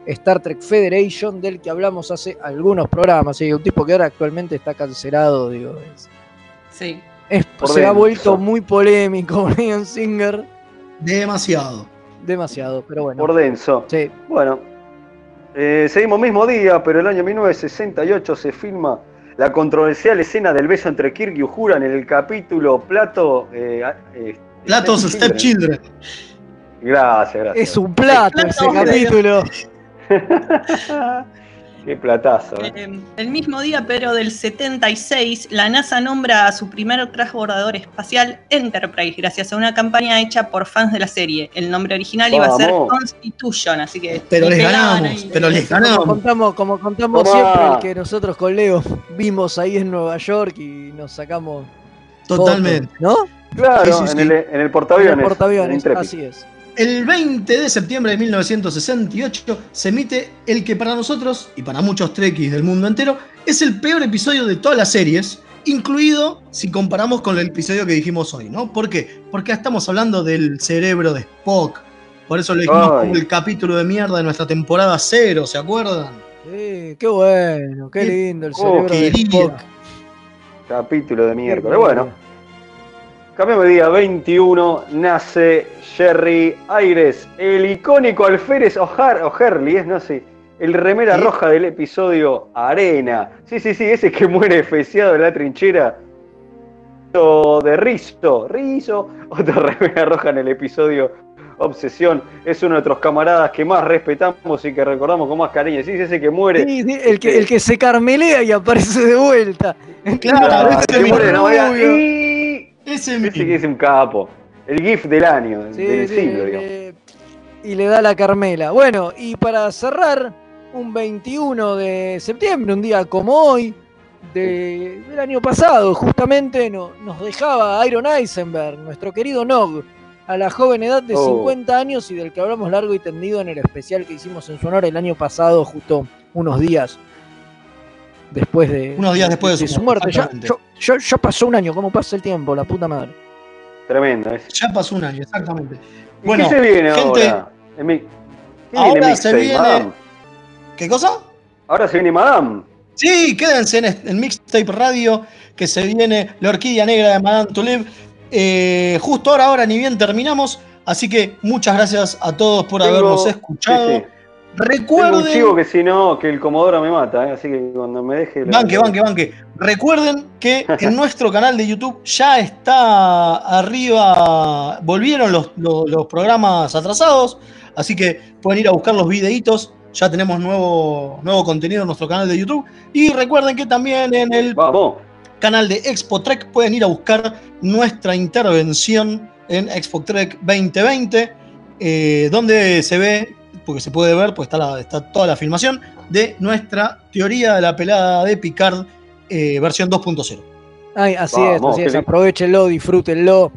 Star Trek Federation, del que hablamos hace algunos programas. ¿sí? Un tipo que ahora actualmente está cancelado, digo. es- Sí. es- se ha vuelto muy polémico, Brian Singer. Demasiado. Demasiado, pero bueno. Por denso. Sí. Bueno, eh, seguimos mismo día, pero el año 1968 se filma la controversial escena del beso entre Kirk y Uhura en el capítulo Plato. eh, eh, Platos Stepchildren. Gracias, gracias. Es un plato Plato, ese capítulo. Qué platazo. eh. Eh, el mismo día, pero del 76, la NASA nombra a su primer transbordador espacial Enterprise, gracias a una campaña hecha por fans de la serie. El nombre original iba a ser. Constitution, así que. Pero les ganamos, ahí. pero les Como ganamos. contamos, como contamos Tomá. siempre, el que nosotros con Leo vimos ahí en Nueva York y nos sacamos. Totalmente. fotos, ¿No? Claro, Sí, sí, en, sí. el, en el portaaviones. En el portaaviones, en así es. El 20 de septiembre de 1968 se emite el que para nosotros, y para muchos trekkies del mundo entero, es el peor episodio de todas las series, incluido si comparamos con el episodio que dijimos hoy, ¿no? ¿Por qué? Porque estamos hablando del cerebro de Spock. Por eso lo dijimos Ay. como el capítulo de mierda de nuestra temporada cero, ¿se acuerdan? Sí, qué bueno, qué Qué- lindo el oh, cerebro de. Spock. Capítulo de miércoles. Bueno, cambiamos de día 21. Nace Jerry Aires, el icónico alférez O'Har- O'Hurley, es no sé, el remera ¿Sí? roja del episodio Arena. Sí, sí, sí, ese que muere feciado en la trinchera. De Rizo, Rizo, otra remera roja en el episodio Obsesión. Es uno de nuestros camaradas que más respetamos y que recordamos con más cariño. Sí, es ese que muere. Sí, sí, el, que, el que se carmelea y aparece de vuelta. Claro, ese que muere. ¡Y! Ese Ese que mismo. es un capo. El GIF del año, Sí, del sí, siglo, digamos. eh, y le da la Carmela. Bueno, y para cerrar, un 21 de septiembre, un día como hoy, de- del año pasado, justamente no- nos dejaba Iron Eisenberg, nuestro querido Nog, a la joven edad de Oh. 50 años y del que hablamos largo y tendido en el especial que hicimos en su honor el año pasado, justo unos días después de, Unos días después de su muerte. Ya, yo- yo- ya pasó un año, ¿cómo pasa el tiempo? La puta madre. Tremendo. ese. Ya pasó un año, exactamente. ¿Y Bueno, ¿Qué se viene gente, ahora? En mi- ¿Qué ahora viene se viene- Madame? ¿Qué cosa? Ahora se viene Madame. Sí, quédense en, en Mixtape Radio, que se viene la orquídea negra de Madame Tulip. Eh, justo ahora, ahora ni bien terminamos. Así que muchas gracias a todos por Tengo- habernos escuchado. sí, sí. Tengo un Recuerden, chivo que si no, que el Comodoro me mata, ¿eh? así que cuando me deje. banque, banque, banque. Recuerden que en nuestro canal de YouTube ya está arriba, volvieron los, los- los programas atrasados, así que pueden ir a buscar los videitos. Ya tenemos nuevo, nuevo contenido en nuestro canal de YouTube. Y recuerden que también en el Vamos. canal de Expo Trek pueden ir a buscar nuestra intervención en Expo Trek 2020, eh, donde se ve, porque se puede ver, pues está, la- está toda la filmación, de nuestra teoría de la pelada de Picard eh, versión 2.0. Ay, así Vamos, es, así es. Aprovechenlo, disfrútenlo.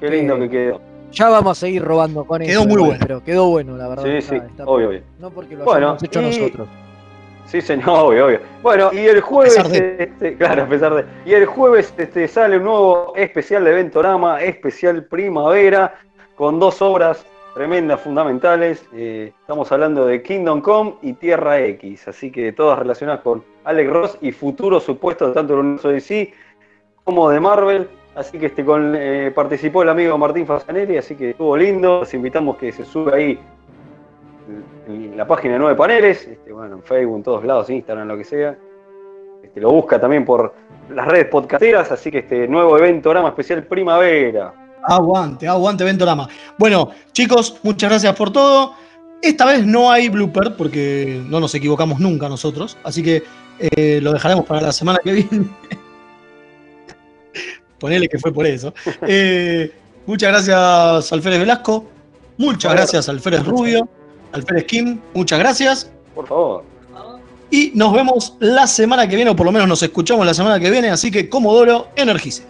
Qué lindo Eh, que quedó. Ya vamos a seguir robando con Quedó eso. muy igual, bueno. Pero quedó bueno, la verdad. Sí, está- sí, está- obvio, obvio. No porque lo Bueno, hayamos hecho y- nosotros. Sí, señor, obvio, obvio. Bueno, y el jueves, de. este, claro, a pesar de. Y el jueves este, sale un nuevo especial de Ventorama, especial primavera, con dos obras tremendas, fundamentales. Eh, estamos hablando de Kingdom Come y Tierra X, así que todas relacionadas con Alex Ross y futuros supuestos tanto del universo DC como de Marvel. Así que este, eh, participó el amigo Martín Fasanelli, así que estuvo lindo. Los invitamos que se sube ahí en la página de Nueve Paneles, este, bueno, en Facebook, en todos lados, Instagram, lo que sea. Este, lo busca también por las redes podcasteras, así que este nuevo evento, Rama especial primavera. Aguante, aguante Ventorama. Bueno, chicos, muchas gracias por todo. Esta vez no hay blooper porque no nos equivocamos nunca nosotros, así que eh, lo dejaremos para la semana que viene. Ponele que fue por eso. Eh, muchas gracias Alférez Velasco, muchas gracias Alférez Rubio, Alférez Kim, muchas gracias. Por favor. Y nos vemos la semana que viene, o por lo menos nos escuchamos la semana que viene, así que Comodoro, energice.